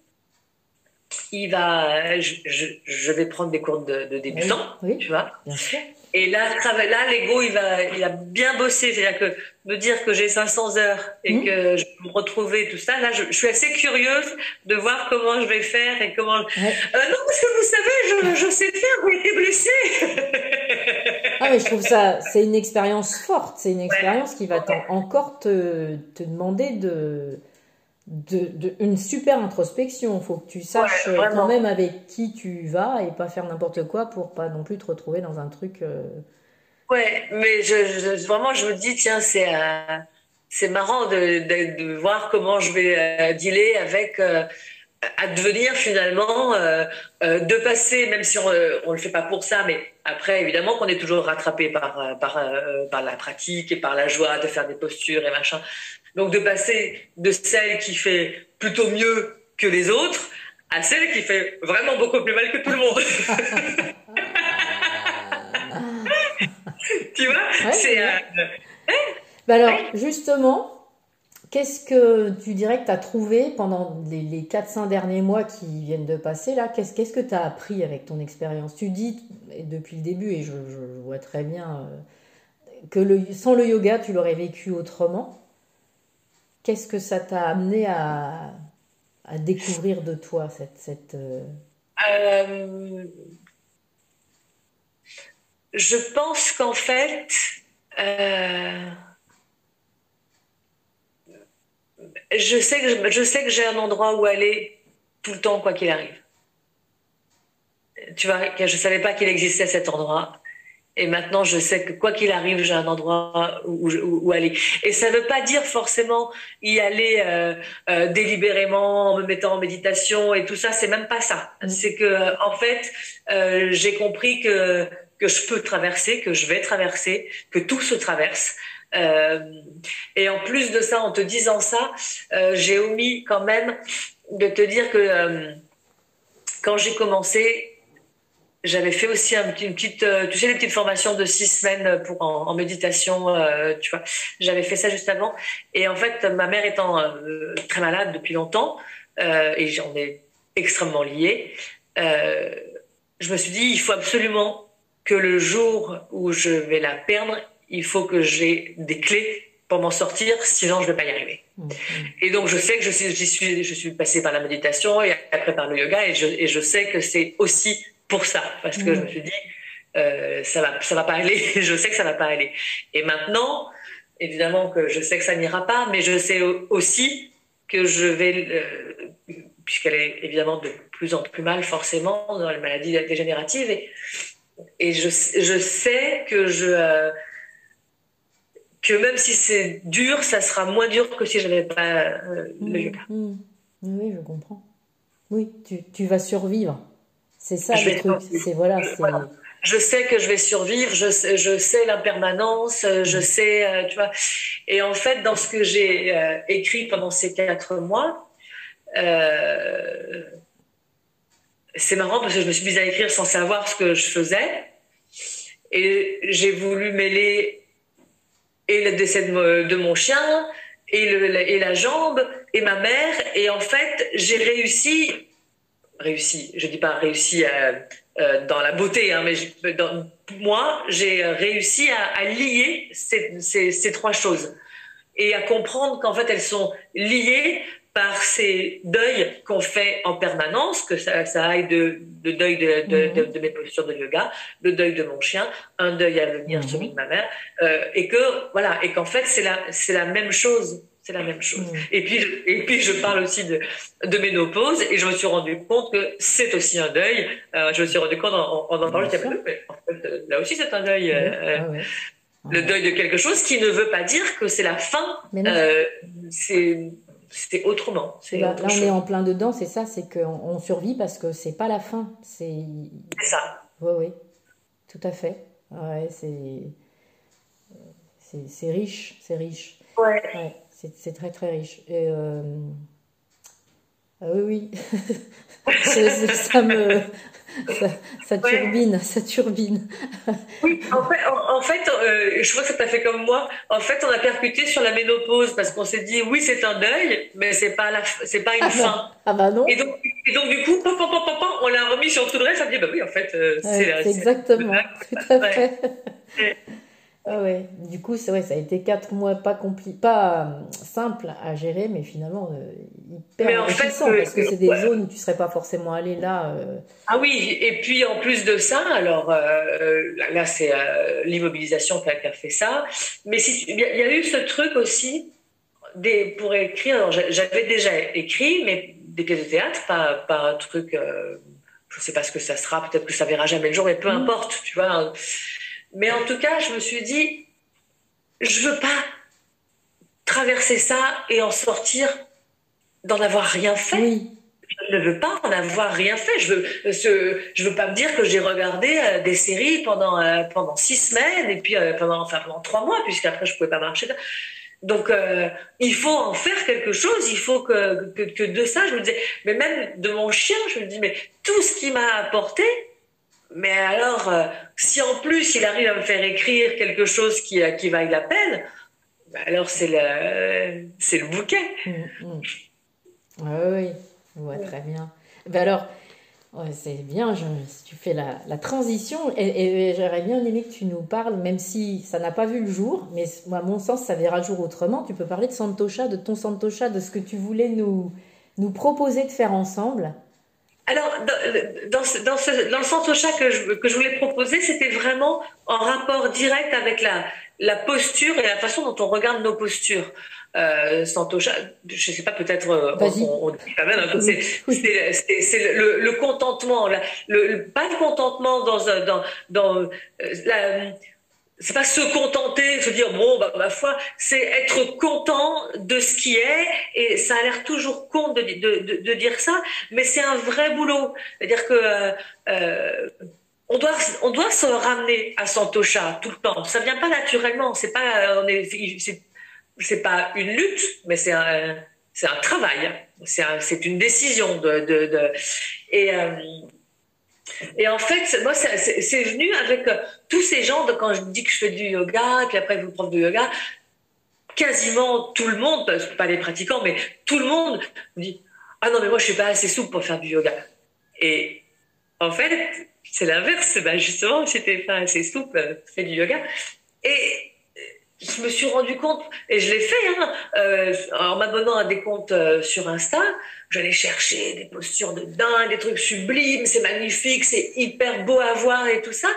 il va, je, je, je vais prendre des cours de, de débutant, Oui, oui. tu vois. Bien sûr. Et là, là, l'ego, il va, il a bien bossé. C'est-à-dire que me dire que j'ai 500 heures et Mhm. que je vais me retrouver tout ça, là, je, je suis assez curieuse de voir comment je vais faire et comment. Ouais. Euh, non, parce que vous savez, je, je sais faire. J'ai été blessée. Ah mais je trouve ça, c'est une expérience forte, c'est une expérience qui va encore te, te demander de, de, de- une super introspection. Il faut que tu saches Ouais, euh, quand même avec qui tu vas et pas faire n'importe quoi pour pas non plus te retrouver dans un truc. euh, Ouais, mais je, je- vraiment, je me dis, tiens, c'est euh, c'est marrant de, de, de voir comment je vais euh, dealer avec euh, advenir finalement, de passer, même si on ne le fait pas pour ça, mais après, évidemment, qu'on est toujours rattrapé par, par, par la pratique et par la joie de faire des postures et machin. Donc, de passer de celle qui fait plutôt mieux que les autres à celle qui fait vraiment beaucoup plus mal que tout le monde. tu vois Ouais, C'est euh, Bah alors, justement, qu'est-ce que tu dirais que tu as trouvé pendant les, les 4-5 derniers mois qui viennent de passer là? Qu'est-ce que tu as appris avec ton expérience? Tu dis depuis le début, et je, je vois très bien, euh, que le, sans le yoga, tu l'aurais vécu autrement. Qu'est-ce que ça t'a amené à, découvrir de toi cette, euh, je pense qu'en fait, euh, je sais que j'ai un endroit où aller tout le temps, quoi qu'il arrive. Tu vois, je savais pas qu'il existait cet endroit. Et maintenant, je sais que quoi qu'il arrive, j'ai un endroit où, où- où aller. Et ça ne veut pas dire forcément y aller euh, euh, délibérément, en me mettant en méditation et tout ça. C'est même pas ça. Mm. C'est que, en fait, euh, j'ai compris que que je peux traverser, que je vais traverser, que tout se traverse. Euh, et en plus de ça, en te disant ça, euh, j'ai omis quand même de te dire que euh, quand j'ai commencé, j'avais fait aussi un, une petite, euh, tu sais, les petites formations de six semaines pour en, en méditation, euh, tu vois. J'avais fait ça juste avant. Et en fait, ma mère étant euh, très malade depuis longtemps, euh, et j'en ai extrêmement lié, euh, je me suis dit, il faut absolument que le jour où je vais la perdre, il faut que j'ai des clés pour m'en sortir, sinon je vais pas y arriver. Mhm. Et donc je sais que je suis, suis, je suis passée par la méditation et après par le yoga et je, et je sais que c'est aussi pour ça, parce que je me suis dit, euh, ça va, ça va pas aller. je sais que ça va pas aller. Et maintenant, évidemment que je sais que ça n'ira pas, mais je sais aussi que je vais, euh, puisqu'elle est évidemment de plus en plus mal forcément dans les maladies dégénératives, et, et je, je sais que je euh, que même si c'est dur, ça sera moins dur que si je n'avais pas le mmh, yoga. Mmh. Oui, je comprends. Oui, tu, tu vas survivre. C'est ça le truc. C'est voilà, Je sais que je vais survivre, je sais, je sais l'impermanence, je mm. sais, euh, tu vois. Et en fait, dans ce que j'ai euh, écrit pendant ces quatre mois, euh, c'est marrant parce que je me suis mise à écrire sans savoir ce que je faisais. Et j'ai voulu mêler et le décès de, de mon chien, et, le, et la jambe, et ma mère. Et en fait, j'ai réussi réussi, je dis pas réussi euh, euh, dans la beauté, hein, mais dans, moi, j'ai réussi à, lier ces, ces, ces, trois choses et à comprendre qu'en fait, elles sont liées par ces deuils qu'on fait en permanence, que ça, ça aille de, de deuil de, de, mhm. de, mes postures de yoga, de deuil de mon chien, un deuil à venir, celui de ma mère, euh, et que voilà, et qu'en fait, c'est la, c'est la même chose c'est la même chose. Mm. Et, puis, et puis, je parle aussi de, de ménopause et je me suis rendu compte que c'est aussi un deuil. Euh, je me suis rendu compte en en, parlant, là aussi c'est un deuil. Euh, ah le deuil de quelque chose qui ne veut pas dire que c'est la fin. Euh, c'est c'est autrement. Là, là on est en plein dedans, c'est ça, c'est qu'on on survit parce que c'est pas la fin. C'est ça. Oui, oui, tout à fait. Ouais, c'est c'est riche, c'est riche. Ouais. ouais c'est très très riche. Et, euh... ah oui, oui. ça me. Ça, turbine, ça turbine. oui, en fait, en, fait euh, je crois que ça t'a fait comme moi. En fait, on a percuté sur la ménopause parce qu'on s'est dit oui, c'est un deuil, mais c'est pas la, c'est pas une ah fin. Ah bah non. Et donc, et donc du coup, on l'a remis sur tout le reste. On a dit bah oui, en fait, euh, c'est exactement, tout à fait. Ah ouais. Du coup, vrai, ça a été quatre mois pas compli pas euh, simple à gérer, mais finalement euh, hyper enrichissant parce que c'est des zones où tu serais pas forcément allé là. Euh. Ah oui, et puis en plus de ça, alors là c'est l'immobilisation qui a, fait ça, mais il y, a eu ce truc aussi des, pour écrire. J'avais déjà écrit, mais des pièces de théâtre, pas, pas un truc. je sais pas ce que ça sera, peut-être que ça verra jamais le jour, mais peu mmh. importe, tu vois. Mais en tout cas, je me suis dit, je veux pas traverser ça et en sortir d'en avoir rien fait. Je ne veux pas en avoir rien fait. Je veux, je veux pas me dire que j'ai regardé euh, des séries pendant euh, pendant six semaines et puis euh, pendant enfin pendant trois mois puisqu'après je pouvais pas marcher. Donc il faut en faire quelque chose. Il faut que, que, que de ça, je me disais, mais même de mon chien, je me dis, mais tout ce qui m'a apporté, mais alors, euh, si en plus il arrive à me faire écrire quelque chose qui, euh, qui vaille la peine, bah alors c'est le, le bouquet. Mm, mm. Oui, oui, très bien. Ben alors, c'est bien, je, tu fais la, la transition, et, j'aurais bien aimé que tu nous parles, même si ça n'a pas vu le jour, mais à mon sens, ça verra le jour autrement. Tu peux parler de Santosha, de ton Santosha, de ce que tu voulais nous, nous proposer de faire ensemble. Alors, dans, dans, dans, ce, dans le santosha que je, que je voulais proposer, c'était vraiment en rapport direct avec la, la posture et la façon dont on regarde nos postures. Euh, santosha, je ne sais pas, peut-être euh, on, dit quand même, hein, c'est le, le, contentement, le, pas le contentement dans, dans, dans euh, la c'est pas se contenter, se dire bon bah ma foi, c'est être content de ce qui est et ça a l'air toujours con de, de, de, dire ça, mais c'est un vrai boulot. C'est-à-dire que euh, euh, on doit on doit se ramener à Santosha tout le temps. Ça vient pas naturellement. C'est pas on est c'est pas une lutte, mais c'est un c'est un travail. C'est c'est une décision de de, de et euh, et en fait, moi, c'est venu avec euh, tous ces gens, de, quand je dis que je fais du yoga, puis après, vous prof de yoga, quasiment tout le monde, pas les pratiquants, mais tout le monde me dit Ah non, mais moi, je suis pas assez souple pour faire du yoga. Et en fait, c'est l'inverse. Ben justement, j'étais pas assez souple, euh, fais du yoga. Et je me suis rendu compte, et je l'ai fait, hein, euh, en m'abonnant à des comptes euh, sur Insta, j'allais chercher des postures de dingue, des trucs sublimes, c'est magnifique, c'est hyper beau à voir et tout ça.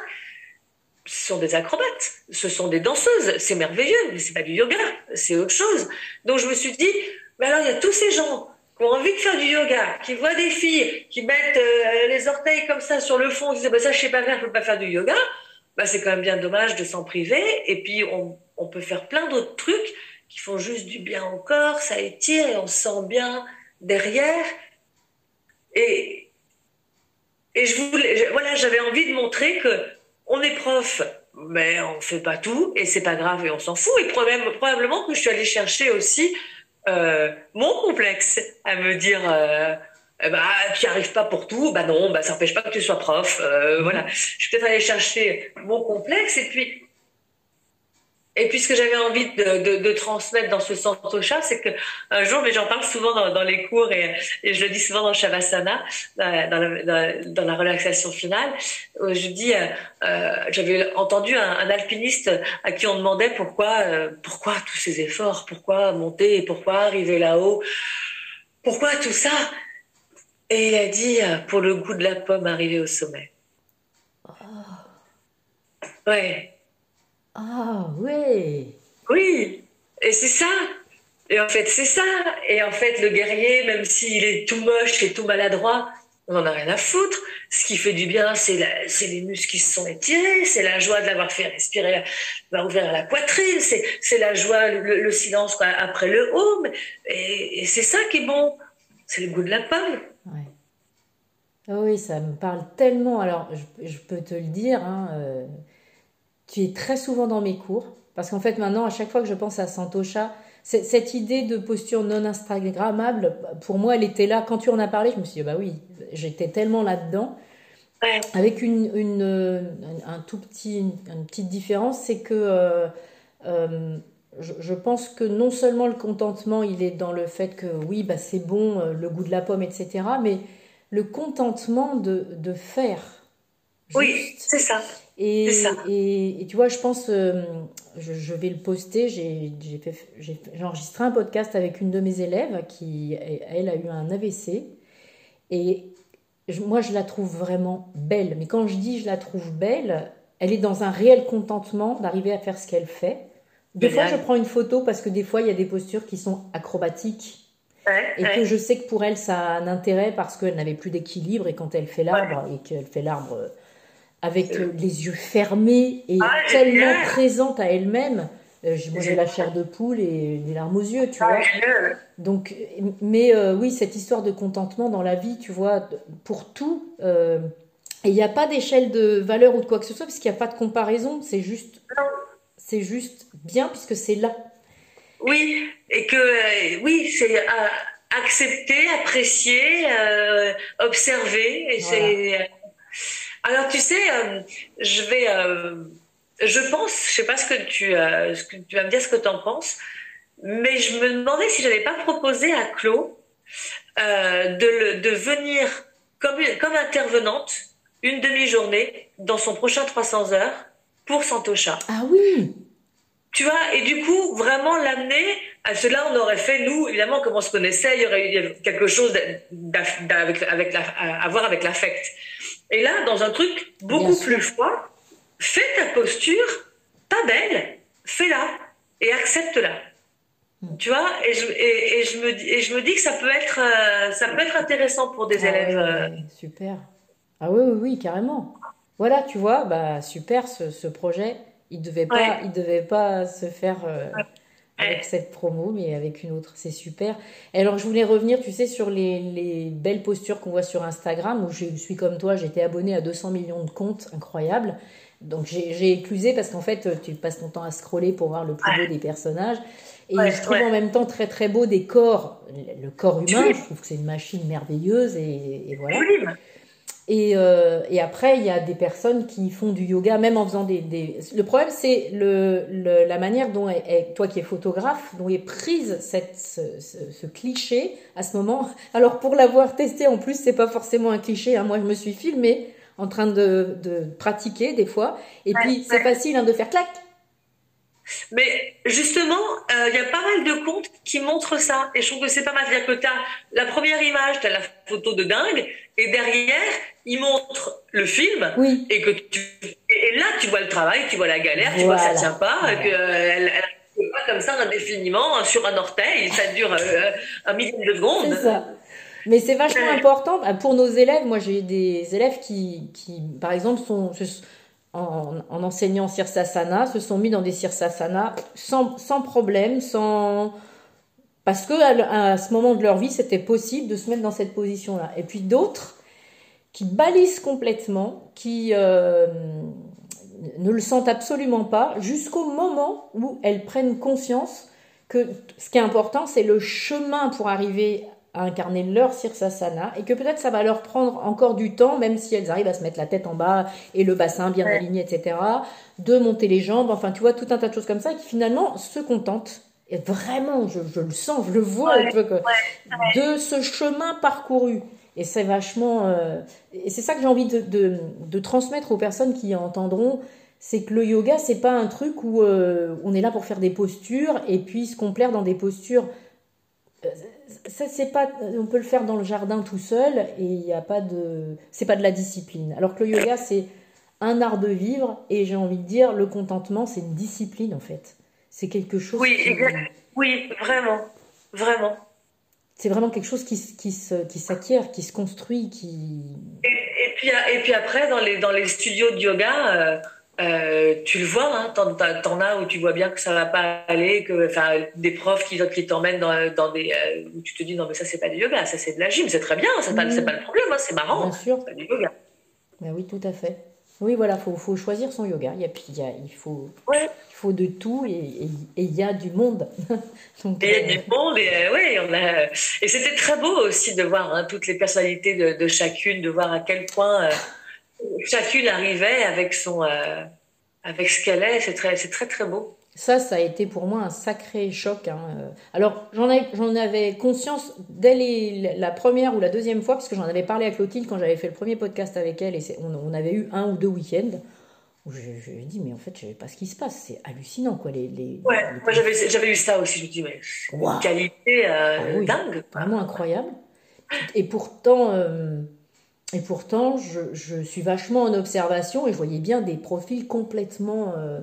Ce sont des acrobates, ce sont des danseuses, c'est merveilleux, mais c'est pas du yoga, c'est autre chose. Donc je me suis dit, mais alors il y a tous ces gens qui ont envie de faire du yoga, qui voient des filles qui mettent euh, les orteils comme ça sur le fond, qui disent, bah, ça je sais pas faire, je peux pas faire du yoga bah, c'est quand même bien dommage de s'en priver. Et puis, on, on peut faire plein d'autres trucs qui font juste du bien au corps, ça étire et on se sent bien derrière. Et, et je voulais, voilà, j'avais envie de montrer que on est prof, mais on fait pas tout et c'est pas grave et on s'en fout. Et probablement que je suis allée chercher aussi euh, mon complexe à me dire. Euh, ben, tu n'y arrives pas pour tout, bah non, bah ça n'empêche pas que tu sois prof. Euh, voilà, je suis peut-être allée chercher mon complexe et puis et puis ce que j'avais envie de, de, transmettre dans ce Santosha, c'est que un jour, mais j'en parle souvent dans, dans les cours et, et, je le dis souvent dans Shavasana, dans, dans, la, dans la, relaxation finale, où je dis, euh, euh j'avais entendu un, un, alpiniste à qui on demandait pourquoi, euh, pourquoi tous ces efforts, pourquoi monter, pourquoi arriver là-haut, pourquoi tout ça? Et il a dit, euh, pour le goût de la pomme, arriver au sommet. Oh. Ouais. Ah, oui. Oui. Et c'est ça. Et en fait, c'est ça. Et en fait, le guerrier, même s'il est tout moche et tout maladroit, on n'en a rien à foutre. Ce qui fait du bien, c'est les muscles qui se sont étirés, c'est la joie de l'avoir fait respirer, d'avoir ouvert la poitrine, c'est la joie, le, silence après le home. Et, et c'est ça qui est bon. C'est le goût de la pomme. Ah oui, ça me parle tellement. Alors, je, peux te le dire, hein, euh, tu es très souvent dans mes cours. Parce qu'en fait, maintenant, à chaque fois que je pense à Santosha, cette idée de posture non Instagrammable, pour moi, elle était là. Quand tu en as parlé, je me suis dit, bah oui, j'étais tellement là-dedans. Avec une, une, un tout petit, une petite différence, c'est que euh, euh, je, je, pense que non seulement le contentement, il est dans le fait que oui, bah, c'est bon, le goût de la pomme, etc., mais le contentement de, de faire. Oui, c'est ça. Et, Et, tu vois, je pense, euh, je, vais le poster, j'ai enregistré un podcast avec une de mes élèves qui, elle, a eu un AVC. Et moi, je la trouve vraiment belle. Mais quand je dis je la trouve belle, elle est dans un réel contentement d'arriver à faire ce qu'elle fait. Des fois, je prends une photo parce que des fois, il y a des postures qui sont acrobatiques. Et que je sais que pour elle, ça a un intérêt parce qu'elle n'avait plus d'équilibre. Et quand elle fait l'arbre, et qu'elle fait l'arbre avec euh. les yeux fermés et ah, tellement présente à elle-même, euh, j'ai la chair de poule et des larmes aux yeux, tu ah, vois. Donc, mais oui, cette histoire de contentement dans la vie, tu vois, pour tout. et il n'y a pas d'échelle de valeur ou de quoi que ce soit, parce qu'il n'y a pas de comparaison. C'est juste, c'est juste bien puisque c'est là. Oui, et que euh, oui, c'est euh, accepter, apprécier, euh, observer. Et c'est. Alors tu sais, je vais, je pense, je sais pas ce que tu, ce que tu vas me dire, ce que tu en penses, mais je me demandais si j'avais pas proposé à Claude de, de venir comme, comme intervenante une demi-journée dans son prochain 300 heures pour Santosha. Ah oui tu vois, et du coup, vraiment l'amener à cela, on aurait fait, nous, évidemment, comme on se connaissait, il y aurait eu quelque chose avec, avec la, à voir avec l'affect. Et là, dans un truc beaucoup plus froid, fais ta posture, pas belle, fais-la et accepte-la. Hmm. Tu vois, et je, et, je, me, et je me dis que ça peut être, euh, ça peut être intéressant pour des ah élèves. Euh. super. Ah oui, oui, oui, carrément. Voilà, tu vois, bah, super ce, ce projet. Il ne devait, pas, il devait pas se faire euh, avec cette promo, mais avec une autre. C'est super. Et alors, je voulais revenir, tu sais, sur les, les belles postures qu'on voit sur Instagram, où je suis comme toi, j'étais abonnée à 200 millions de comptes, incroyable. Donc, j'ai éclusé parce qu'en fait, tu passes ton temps à scroller pour voir le plus beau des personnages. Et je trouve en même temps très très beau des corps, le corps humain, je trouve que c'est une machine merveilleuse et, et voilà. Et, euh, et, après, il y a des personnes qui font du yoga, même en faisant des. des... Le problème, c'est le, le, la manière dont, est, toi qui es photographe, dont est prise cette, ce, ce, cliché à ce moment. Alors, pour l'avoir testé, en plus, c'est pas forcément un cliché. Hein. Moi, je me suis filmée en train de, de pratiquer des fois. Et puis, c'est facile hein, de faire clac. Mais justement, euh, il y a pas mal de comptes qui montrent ça. Et je trouve que c'est pas mal. C'est-à-dire que tu as la première image, tu as la photo de dingue, et derrière, ils montrent le film. Oui. Et, que tu... et là, tu vois le travail, tu vois la galère, tu vois que ça tient pas, que qu'elle elle, pas comme ça indéfiniment sur un orteil, ça dure euh, un millième de ça. Mais c'est vachement important bah, pour nos élèves. Moi, j'ai des élèves qui, qui, par exemple, sont, en, en enseignant Sirsasana, se sont mis dans des Sirsasana sans, sans problème, sans parce que à, ce moment de leur vie, c'était possible de se mettre dans cette position-là. Et puis d'autres qui balisent complètement, qui euh, ne le sentent absolument pas, jusqu'au moment où elles prennent conscience que ce qui est important, c'est le chemin pour arriver à incarner leur sirsasana et que peut-être ça va leur prendre encore du temps, même si elles arrivent à se mettre la tête en bas et le bassin bien aligné, etc., de monter les jambes, enfin tu vois, tout un tas de choses comme ça qui finalement se contentent. Et vraiment, je, je le sens, je le vois, de ce chemin parcouru. Et c'est vachement. Euh, et c'est ça que j'ai envie de, de, de, transmettre aux personnes qui entendront c'est que le yoga, c'est pas un truc où euh, on est là pour faire des postures et puis se complaire dans des postures. Euh, ça c'est pas on peut le faire dans le jardin tout seul et il n'y a pas de c'est pas de la discipline alors que le yoga c'est un art de vivre et j'ai envie de dire le contentement c'est une discipline en fait c'est quelque chose oui oui vraiment vraiment c'est vraiment quelque chose qui, qui, qui s'acquiert qui se construit qui et, puis et puis après dans les dans les studios de yoga euh, euh, tu le vois, hein, t'en, as où tu vois bien que ça va pas aller, que enfin des profs qui, qui t'emmènent dans, dans des euh, où tu te dis non mais ça c'est pas du yoga, ça c'est de la gym, c'est très bien, c'est pas, c'est pas le problème, hein, c'est marrant, bien sûr. c'est pas du yoga. Ben oui, tout à fait. Oui, voilà, faut faut choisir son yoga. Il y a, il, y a, il faut ouais. il faut de tout et il y a du monde. Donc, et il y a euh, du monde et ouais, on a et c'était très beau aussi de voir hein, toutes les personnalités de, de, chacune, de voir à quel point chacune arrivait avec son euh, avec ce qu'elle est. C'est très, c'est très très beau. Ça, ça a été pour moi un sacré choc. Hein. Alors, j'en, avais conscience dès les, la première ou la deuxième fois, parce que j'en avais parlé à Clotilde quand j'avais fait le premier podcast avec elle, et on, on, avait eu un ou deux week-ends où je, je lui ai dit, mais en fait, je ne sais pas ce qui se passe, c'est hallucinant, quoi. Les, les ouais, moi j'avais, eu ça aussi, je me dis, mais wow. une qualité euh, ah dingue. Vraiment incroyable. Et pourtant. Euh, et pourtant, je, je, suis vachement en observation et je voyais bien des profils complètement. Euh,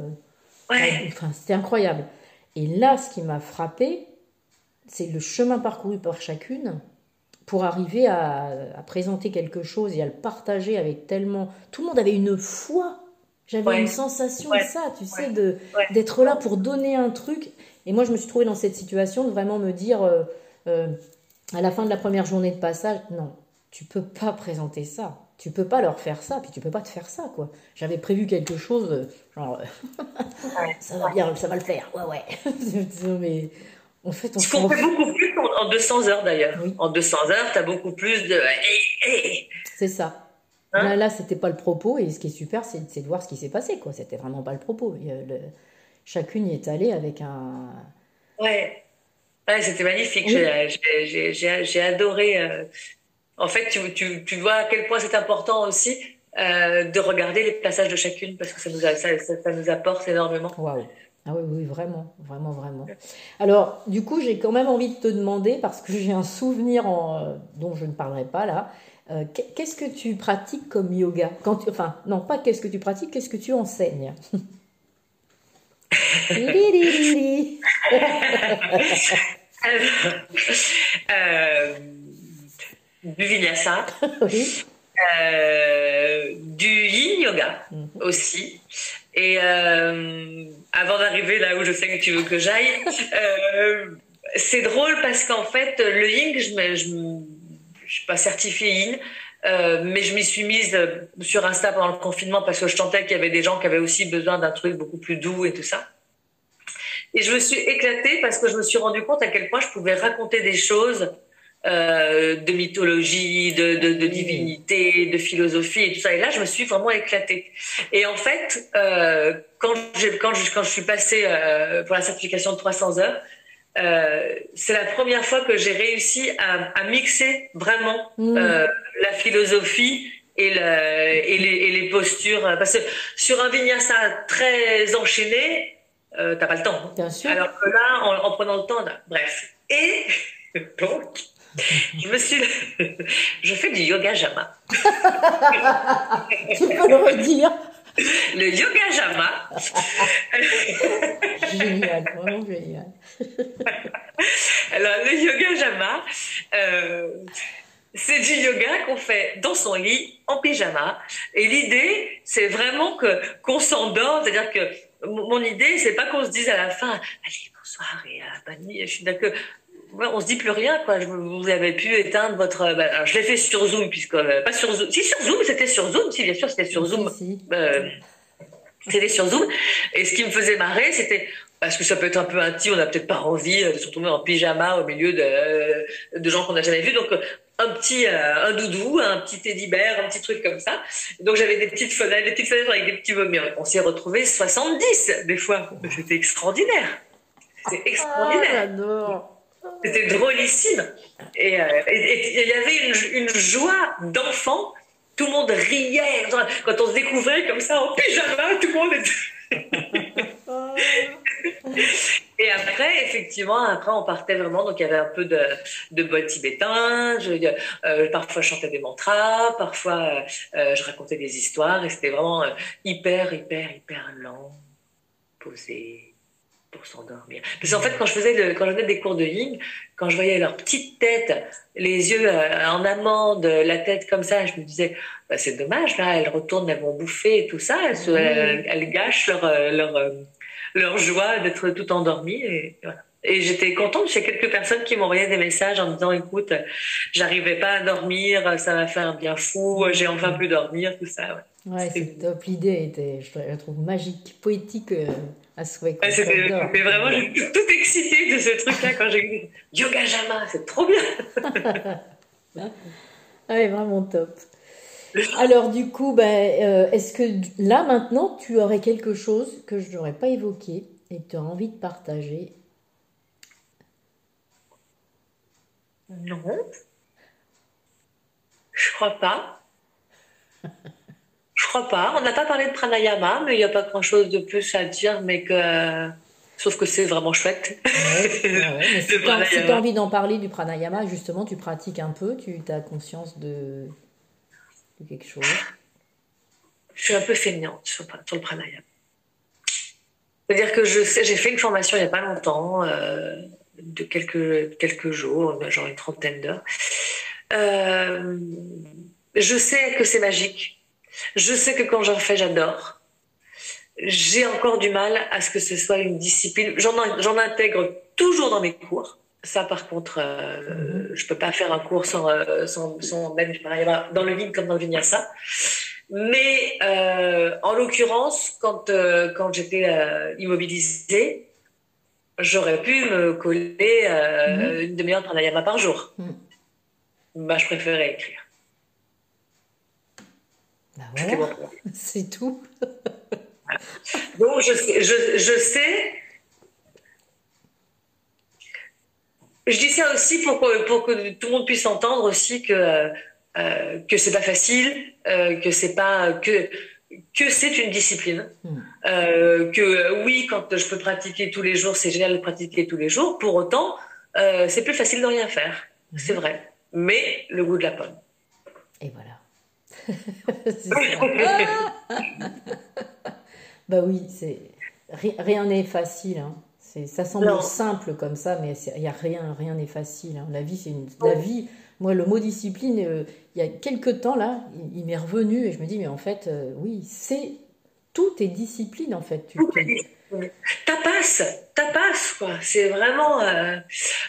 ouais. Enfin, c'était incroyable. Et là, ce qui m'a frappé, c'est le chemin parcouru par chacune pour arriver à, à, présenter quelque chose et à le partager avec tellement. Tout le monde avait une foi. J'avais ouais. une sensation ouais. de ça, tu sais, de d'être là pour donner un truc. Et moi, je me suis trouvée dans cette situation de vraiment me dire, euh, euh, à la fin de la première journée de passage, non, tu peux pas présenter ça. Tu peux pas leur faire ça, puis tu peux pas te faire ça, quoi. J'avais prévu quelque chose, euh, genre, ça va bien, ça va le faire, ouais, ouais. mais en fait, on fait beaucoup plus en 200 heures, d'ailleurs. Oui. En 200 heures, tu as beaucoup plus de... C'est ça. Hein? Là, là c'était pas le propos, et ce qui est super, c'est de voir ce qui s'est passé, quoi. C'était vraiment pas le propos. Le... Chacune y est allée avec un... Ouais. Ouais, c'était magnifique. Oui. J'ai adoré... En fait, tu, tu, tu, vois à quel point c'est important aussi euh, de regarder les passages de chacune parce que ça nous, a, ça, ça, ça nous apporte énormément. Waouh! Ah oui, oui, vraiment, vraiment, vraiment. Alors, du coup, j'ai quand même envie de te demander, parce que j'ai un souvenir en, euh, dont je ne parlerai pas là, euh, qu'est-ce que tu pratiques comme yoga? Quand tu, Enfin, non, pas qu'est-ce que tu pratiques, qu'est-ce que tu enseignes? Euh, du vinyasa, oui. euh, du yin yoga -hmm. aussi. Et euh, avant d'arriver là où je sais que tu veux que j'aille, euh, c'est drôle parce qu'en fait, le yin, je ne suis pas certifiée yin. Euh, mais je m'y suis mise sur Insta pendant le confinement parce que je sentais qu'il y avait des gens qui avaient aussi besoin d'un truc beaucoup plus doux et tout ça. Et je me suis éclatée parce que je me suis rendu compte à quel point je pouvais raconter des choses euh, de mythologie, de, de, de, divinité, de philosophie et tout ça. Et là, je me suis vraiment éclatée. Et en fait, euh, quand, quand, je, quand je suis passée euh, pour la certification de 300 heures, c'est la première fois que j'ai réussi à, à, mixer vraiment mmh. la philosophie et, le, et, les, et, les, postures. Parce que sur un vinyasa très enchaîné, t'as pas le temps. Bien sûr. Alors que là, en, en prenant le temps, bref. Et donc, je me suis, je fais du yoga jama. tu peux le redire. Le yoga jama. génial, vraiment génial. Alors, le yoga jama, euh, c'est du yoga qu'on fait dans son lit, en pyjama. Et l'idée, c'est vraiment que qu'on s'endort. C'est-à-dire que mon idée, c'est pas qu'on se dise à la fin, allez, bonsoir et à Pani, je suis d'accord. On se dit plus rien, quoi. Vous avez pu éteindre votre. Bah, alors, je l'ai fait sur Zoom, puisque. Euh, pas sur Zoom. Si, sur Zoom, c'était sur Zoom. Si, bien sûr, c'était sur Zoom. Si. Euh, c'était sur Zoom. Et ce qui me faisait marrer, c'était parce que ça peut être un peu intime, on n'a peut-être pas envie de se retrouver en pyjama au milieu de, de gens qu'on n'a jamais vus. Donc, un petit euh, un doudou, un petit teddy bear, un petit truc comme ça. Donc, j'avais des petites fenêtres, des petites fenêtres avec des petits vomis. On s'est retrouvés 70 des fois. C'était extraordinaire. C'était Ah, extraordinaire. C'était drôlissime. Et euh, et- il y avait une, une joie d'enfant. Tout le monde riait. Quand on se découvrait comme ça en pyjama, tout le monde était... Et après, effectivement, après, on partait vraiment. Donc, il y avait un peu de, de bol tibétain. Je, euh, parfois, je chantais des mantras. Parfois, euh, je racontais des histoires. Et c'était vraiment euh, hyper, hyper, hyper lent, posé, pour s'endormir. Parce qu'en fait, quand je faisais le, quand je faisais des cours de yin, quand je voyais leur petite tête, les yeux euh, en amande, la tête comme ça, je me disais, bah, c'est dommage, là, elles retournent, elles vont bouffer et tout ça. Elles, se, elles, elles gâchent leur, euh, leur, euh, leur joie d'être tout endormies. Et, voilà. et j'étais contente, j'ai quelques personnes qui m'envoyaient des messages en me disant, écoute, j'arrivais pas à dormir, ça m'a fait un bien fou, j'ai enfin pu dormir, tout ça. Ouais. Ouais, c'est top. L'idée était, je la trouve magique, poétique euh, à souhait. Ouais, c'était vraiment, j'étais toute excitée de ce truc-là quand j'ai eu Yoga Jama, c'est trop bien. Ouais, vraiment top. Alors du coup, ben, euh, est-ce que là maintenant tu aurais quelque chose que je n'aurais pas évoqué et que tu as envie de partager? Non. Je crois pas. Je crois pas. On n'a pas parlé de pranayama, mais il n'y a pas grand-chose de plus à dire, mais que. Sauf que c'est vraiment chouette. Ouais, ouais, mais si tu as envie d'en parler du pranayama, justement, tu pratiques un peu, tu as conscience de, de quelque chose. Je suis un peu feignante sur, sur le pranayama. C'est-à-dire que je j'ai fait une formation il n'y a pas longtemps, euh, de quelques, quelques jours, genre une trentaine d'heures. Euh, je sais que c'est magique. Je sais que quand j'en fais, j'adore. J'ai encore du mal à ce que ce soit une discipline. J'en, intègre toujours dans mes cours. Ça, par contre, euh, je peux pas faire un cours sans, euh, sans, sans pranayama dans le yin comme dans le vinyasa. Mais euh, en l'occurrence, quand, euh, quand j'étais immobilisée, j'aurais pu me coller euh, une demi-heure de pranayama par jour. Mhm. Bah, je préférais écrire. Bah voilà, c'est tout. Donc, je sais, je, je sais. Je dis ça aussi pour que, pour que tout le monde puisse entendre aussi que, euh, que c'est pas facile, euh, que c'est pas que que c'est une discipline, Mm. euh, que oui, quand je peux pratiquer tous les jours, c'est génial de pratiquer tous les jours. Pour autant, euh, c'est plus facile de rien faire, c'est vrai. Mais le goût de la pomme. Et voilà. Bah oui, c'est ri- rien n'est facile. hein. C'est ça semble Non. simple comme ça, mais il y a rien, rien n'est facile. hein. La vie, c'est une, la vie. Moi, le mot discipline, euh, il y a quelques temps là, il, il m'est revenu et je me dis mais en fait, euh, oui, c'est tout est discipline en fait. Tu, tu-. Tapas, tapas, quoi. C'est vraiment. euh,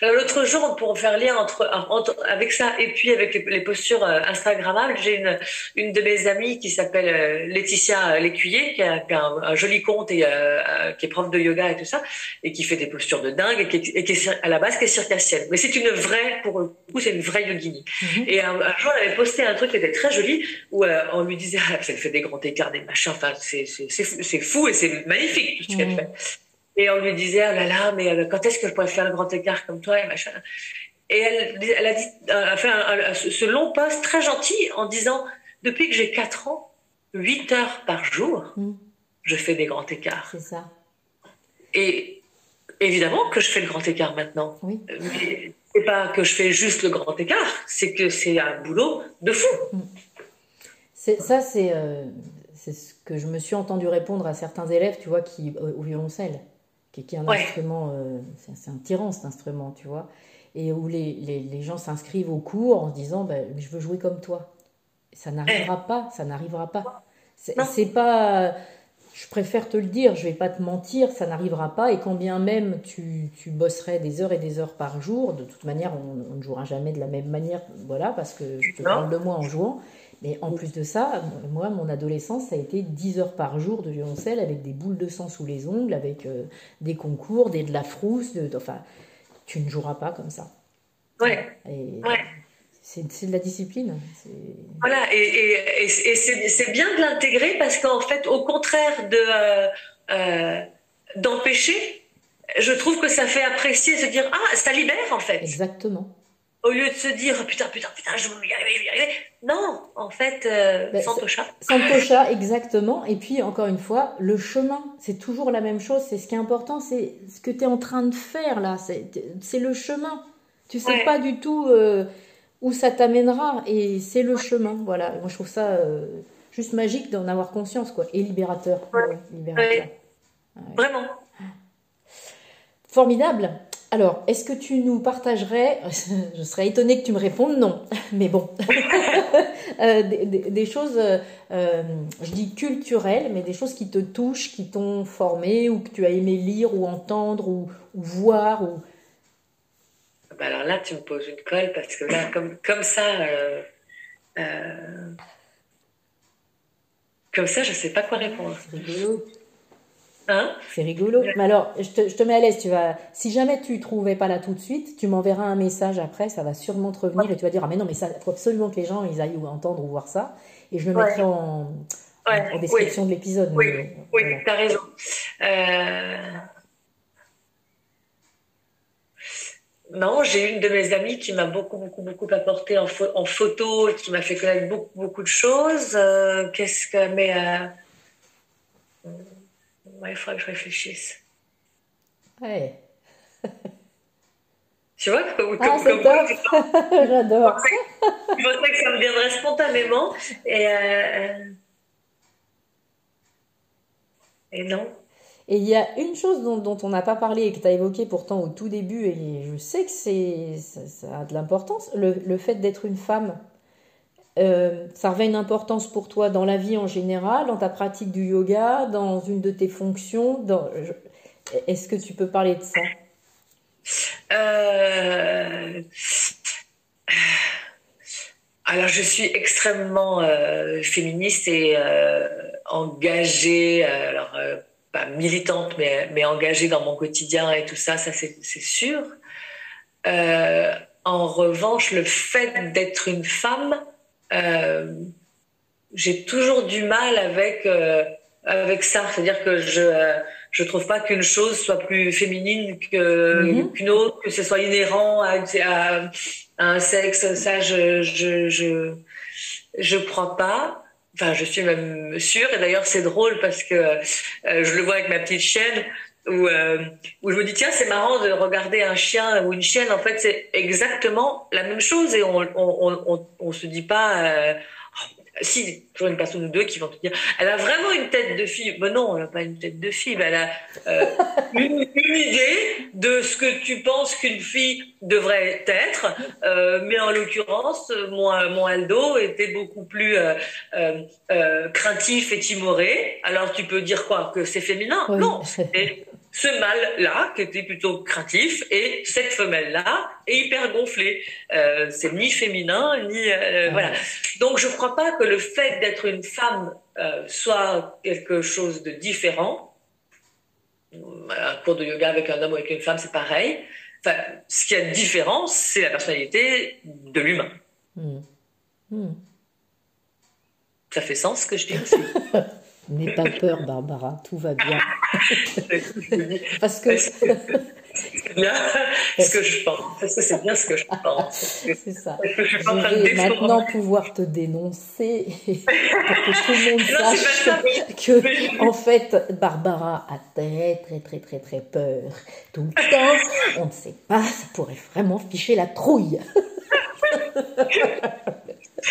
alors, L'autre jour, pour faire lien entre, entre- avec ça et puis avec les, les postures euh, Instagrammables, j'ai une, une de mes amies qui s'appelle euh, Laetitia Lécuyer, qui a, qui a un, un joli compte et euh, euh, qui est prof de yoga et tout ça, et qui fait des postures de dingue et qui, est- et qui est cir- à la base qui est circassienne. Mais c'est une vraie, pour le coup, c'est une vraie yogini. Mhm. Et un, un jour, elle avait posté un truc qui était très joli où euh, on lui disait, ah, fait des grands écarts, des machins, enfin, c'est c'est- c'est fou, fou et c'est magnifique tout ce qu'elle Mhm. fait. Et on lui disait, oh là là, mais euh, quand est-ce que je pourrais faire un grand écart comme toi et machin. Et elle, elle a dit, a fait un- un- ce long post très gentil en disant, depuis que j'ai 4 ans, 8 heures par jour, Mhm. je fais des grands écarts. C'est ça. et évidemment que je fais le grand écart maintenant. Oui. Mais c'est pas que je fais juste le grand écart, c'est que c'est un boulot de fou. C'est, ça, c'est, euh, c'est ce que je me suis entendu répondre à certains élèves, tu vois, qui, euh, au violoncelle, qui, qui est un Ouais. instrument, euh, c'est, un tyran cet instrument, tu vois, et où les, les, les gens s'inscrivent au cours en se disant, ben, je veux jouer comme toi. Ça n'arrivera pas, ça n'arrivera pas. C'est, pas, je préfère te le dire, je vais pas te mentir, ça n'arrivera pas, et quand bien même tu, tu bosserais des heures et des heures par jour, de toute manière, on, on ne jouera jamais de la même manière, voilà, parce que je te parle de moi en jouant. Mais en plus de ça, moi, mon adolescence, ça a été 10 heures par jour de violoncelle avec des boules de sang sous les ongles, avec euh, des concours, des, de la frousse. De, enfin, tu ne joueras pas comme ça. Ouais. Et Ouais. c'est de la discipline. Voilà, et, et, et, c'est bien de l'intégrer parce qu'en fait, au contraire de euh, euh, d'empêcher, je trouve que ça fait apprécier, se dire ah ça libère en fait, Exactement. Au lieu de se dire putain putain putain je vais y arriver, je vais y arriver. Non, en fait, euh, Ben, Santosha. Santocha, exactement. Et puis, encore une fois, le chemin, c'est toujours la même chose. C'est ce qui est important, c'est ce que tu es en train de faire là. C'est le chemin. Tu sais Ouais. pas du tout euh, où ça t'amènera. Et c'est le chemin. Voilà. Moi, je trouve ça euh, juste magique d'en avoir conscience, quoi. Et libérateur. Ouais, libérateur. Vraiment. Formidable. Alors, est-ce que tu nous partagerais, je serais étonnée que tu me répondes non, mais bon, Euh, des, des- des choses, euh, euh, je dis culturelles, mais des choses qui te touchent, qui t'ont formé, ou que tu as aimé lire, ou entendre, ou, ou voir, ou... Bah alors là, tu me poses une colle parce que là, comme, comme ça, euh, euh, comme ça, je sais pas quoi répondre. C'est rigolo. Hein C'est rigolo. Mais alors, je te, je te mets à l'aise. Tu vas, si jamais tu trouvais pas là tout de suite, tu m'enverras un message après. Ça va sûrement te revenir et tu vas dire ah mais non mais ça faut absolument que les gens ils aillent ou entendre ou voir ça. Et je le mettrai en, Ouais, en description de l'épisode. Oui, mais, oui, voilà. t'as raison. Euh, Non, j'ai une de mes amies qui m'a beaucoup, beaucoup, beaucoup apporté en, pho- en photo et qui m'a fait connaître beaucoup, beaucoup de choses. Euh, Qu'est-ce que. Mais. euh, ouais, il faudrait que je réfléchisse. Ouais. Tu vois, comme, Ah, comme, moi. J'adore. je pensais que ça me viendrait spontanément. Et, euh, et non. Et il y a une chose dont, dont on n'a pas parlé et que tu as évoqué pourtant au tout début, et je sais que c'est, ça, ça a de l'importance, le, le fait d'être une femme. Euh, ça revêt une importance pour toi dans la vie en général, dans ta pratique du yoga, dans une de tes fonctions. Est-ce que tu peux parler de ça? Euh, Alors, je suis extrêmement euh, féministe et engagée, alors pas militante, mais, mais engagée dans mon quotidien et tout ça, ça c'est sûr. En revanche, le fait d'être une femme, j'ai toujours du mal avec, euh, avec ça. C'est-à-dire que je euh, je trouve pas qu'une chose soit plus féminine que, Mhm. qu'une autre, que ce soit inhérent à, à, à un sexe. Ça, je je je je crois pas. Enfin, je suis même sûre. Et d'ailleurs, c'est drôle parce que euh, je le vois avec ma petite chienne où, euh, où je me dis tiens, c'est marrant de regarder un chien ou une chienne. En fait, c'est exactement la même chose et on on on on, on se dit pas. Euh, oh, si, toujours une personne ou deux qui vont te dire, elle a vraiment une tête de fille. Mais non, elle n'a pas une tête de fille, elle a euh, une, une idée de ce que tu penses qu'une fille devrait être. Euh, mais en l'occurrence, mon, mon Aldo était beaucoup plus craintif et timoré. Alors tu peux dire quoi? Que c'est féminin? Oui. Non, c'est ce mâle-là qui était plutôt craintif et cette femelle-là est hyper gonflée. Euh, c'est ni féminin ni euh, Ah. voilà. Donc je crois pas que le fait d'être une femme euh, soit quelque chose de différent. Un cours de yoga avec un homme ou avec une femme, c'est pareil. Enfin, ce qui a de différent, c'est la personnalité de l'humain. Hmm. Hmm. Ça fait sens ce que je dis aussi? N'aie pas peur, Barbara, tout va bien. Parce que Bien. ce que je pense. Parce que c'est bien ce que je pense. C'est ça. je, je vais maintenant pouvoir te dénoncer pour que tout le monde sache que, en fait, Barbara a très, très, très, très, très peur. Tout le temps, on ne sait pas, ça pourrait vraiment ficher la trouille.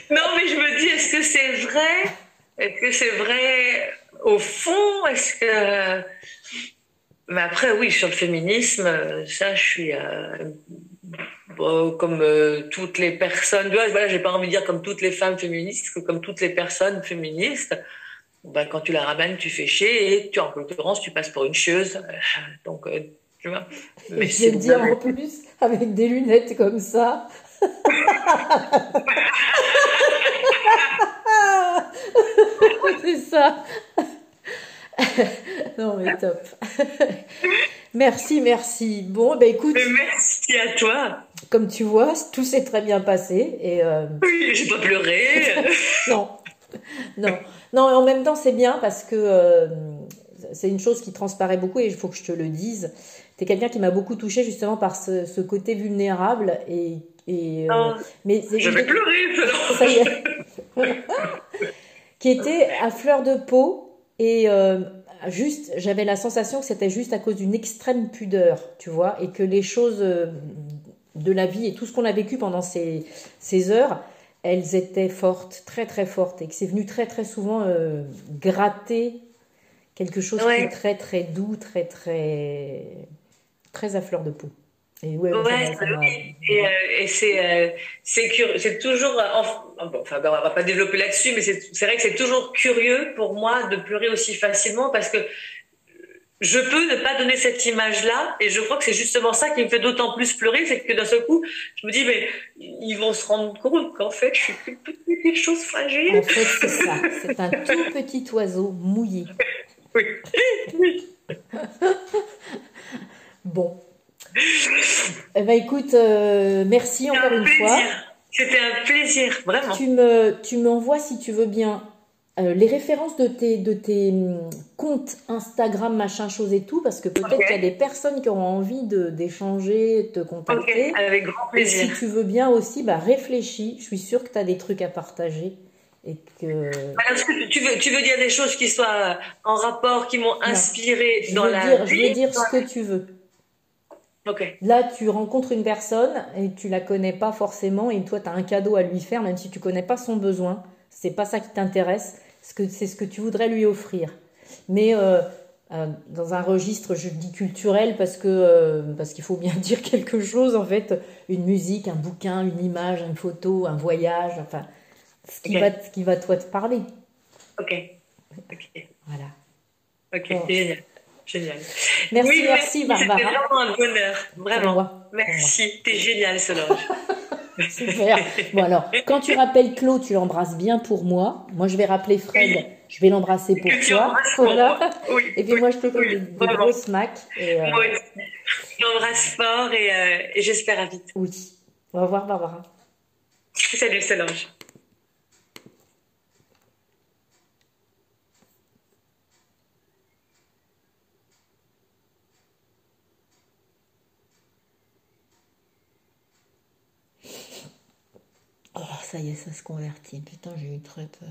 non, mais je me dis, est-ce que c'est vrai Est-ce que c'est vrai? Au fond Est-ce que. Mais après, oui, sur le féminisme, ça, je suis. Euh, comme euh, toutes les personnes, voilà, j'ai pas envie de dire comme toutes les femmes féministes, que comme toutes les personnes féministes, ben, quand tu la ramènes, tu fais chier et tu, en l'occurrence, tu passes pour une chieuse. Donc, euh, tu vois. Mais je vais dire en plus, avec des lunettes comme ça, c'est ça. non mais top. merci, merci. Bon, ben écoute. merci à toi. Comme tu vois, tout s'est très bien passé et. Euh... Oui, j'ai pas pleuré. non, non, non. En même temps, c'est bien parce que euh, c'est une chose qui transparaît beaucoup et il faut que je te le dise. Tu es quelqu'un qui m'a beaucoup touché justement par ce, ce côté vulnérable et et, euh, mais je vais pleurer. Ça y est. qui était à fleur de peau et euh, juste, j'avais la sensation que c'était juste à cause d'une extrême pudeur, tu vois, et que les choses euh, de la vie et tout ce qu'on a vécu pendant ces, ces heures, elles étaient fortes, très très fortes, et que c'est venu très très souvent gratter quelque chose qui est très très doux, très très très à fleur de peau. Et ouais, et, euh, c'est euh, c'est toujours enfin ben, on va pas développer là-dessus mais c'est vrai que c'est toujours curieux pour moi de pleurer aussi facilement parce que je peux ne pas donner cette image-là et je crois que c'est justement ça qui me fait d'autant plus pleurer c'est que d'un seul coup je me dis mais ils vont se rendre compte qu'en fait je suis une petite chose fragile. En fait c'est ça c'est un tout petit oiseau mouillé. Oui. Bon eh ben écoute, euh, merci encore une fois. C'était un plaisir, vraiment. Tu me, tu m'envoies si tu veux bien euh, les références de tes, de tes hum, comptes Instagram, machin, chose et tout, parce que peut-être qu'il y a des personnes qui auront envie de, d'échanger, de te contacter. avec grand plaisir. Et si tu veux bien aussi, bah, réfléchis. Je suis sûre que tu as des trucs à partager. Et que... tu, veux, tu veux dire des choses qui soient en rapport, qui m'ont inspiré dans la dire, Je veux dire ce que tu veux. Là, tu rencontres une personne et tu la connais pas forcément et toi, tu as un cadeau à lui faire, même si tu connais pas son besoin. C'est pas ça qui t'intéresse. C'est ce que tu voudrais lui offrir. Mais euh, euh, dans un registre, je dis culturel parce que euh, parce qu'il faut bien dire quelque chose en fait, une musique, un bouquin, une image, une photo, un voyage, enfin ce qui va ce qui va toi te parler. Ok. Voilà. Ok. Génial. Merci, merci, Barbara. C'était vraiment un bonheur, vraiment. Merci, t'es génial, Solange. Super. Bon alors, quand tu rappelles Claude, tu l'embrasses bien pour moi. Moi, je vais rappeler Fred, je vais l'embrasser pour toi. Voilà. Oui, et puis moi, je te donne des, des gros smacks. Et, euh... Moi aussi. Je l'embrasse fort et, euh, et j'espère à vite. Oui. Au revoir, Barbara. Salut, Solange. Oh, ça y est, ça se convertit. Putain, j'ai eu très peur.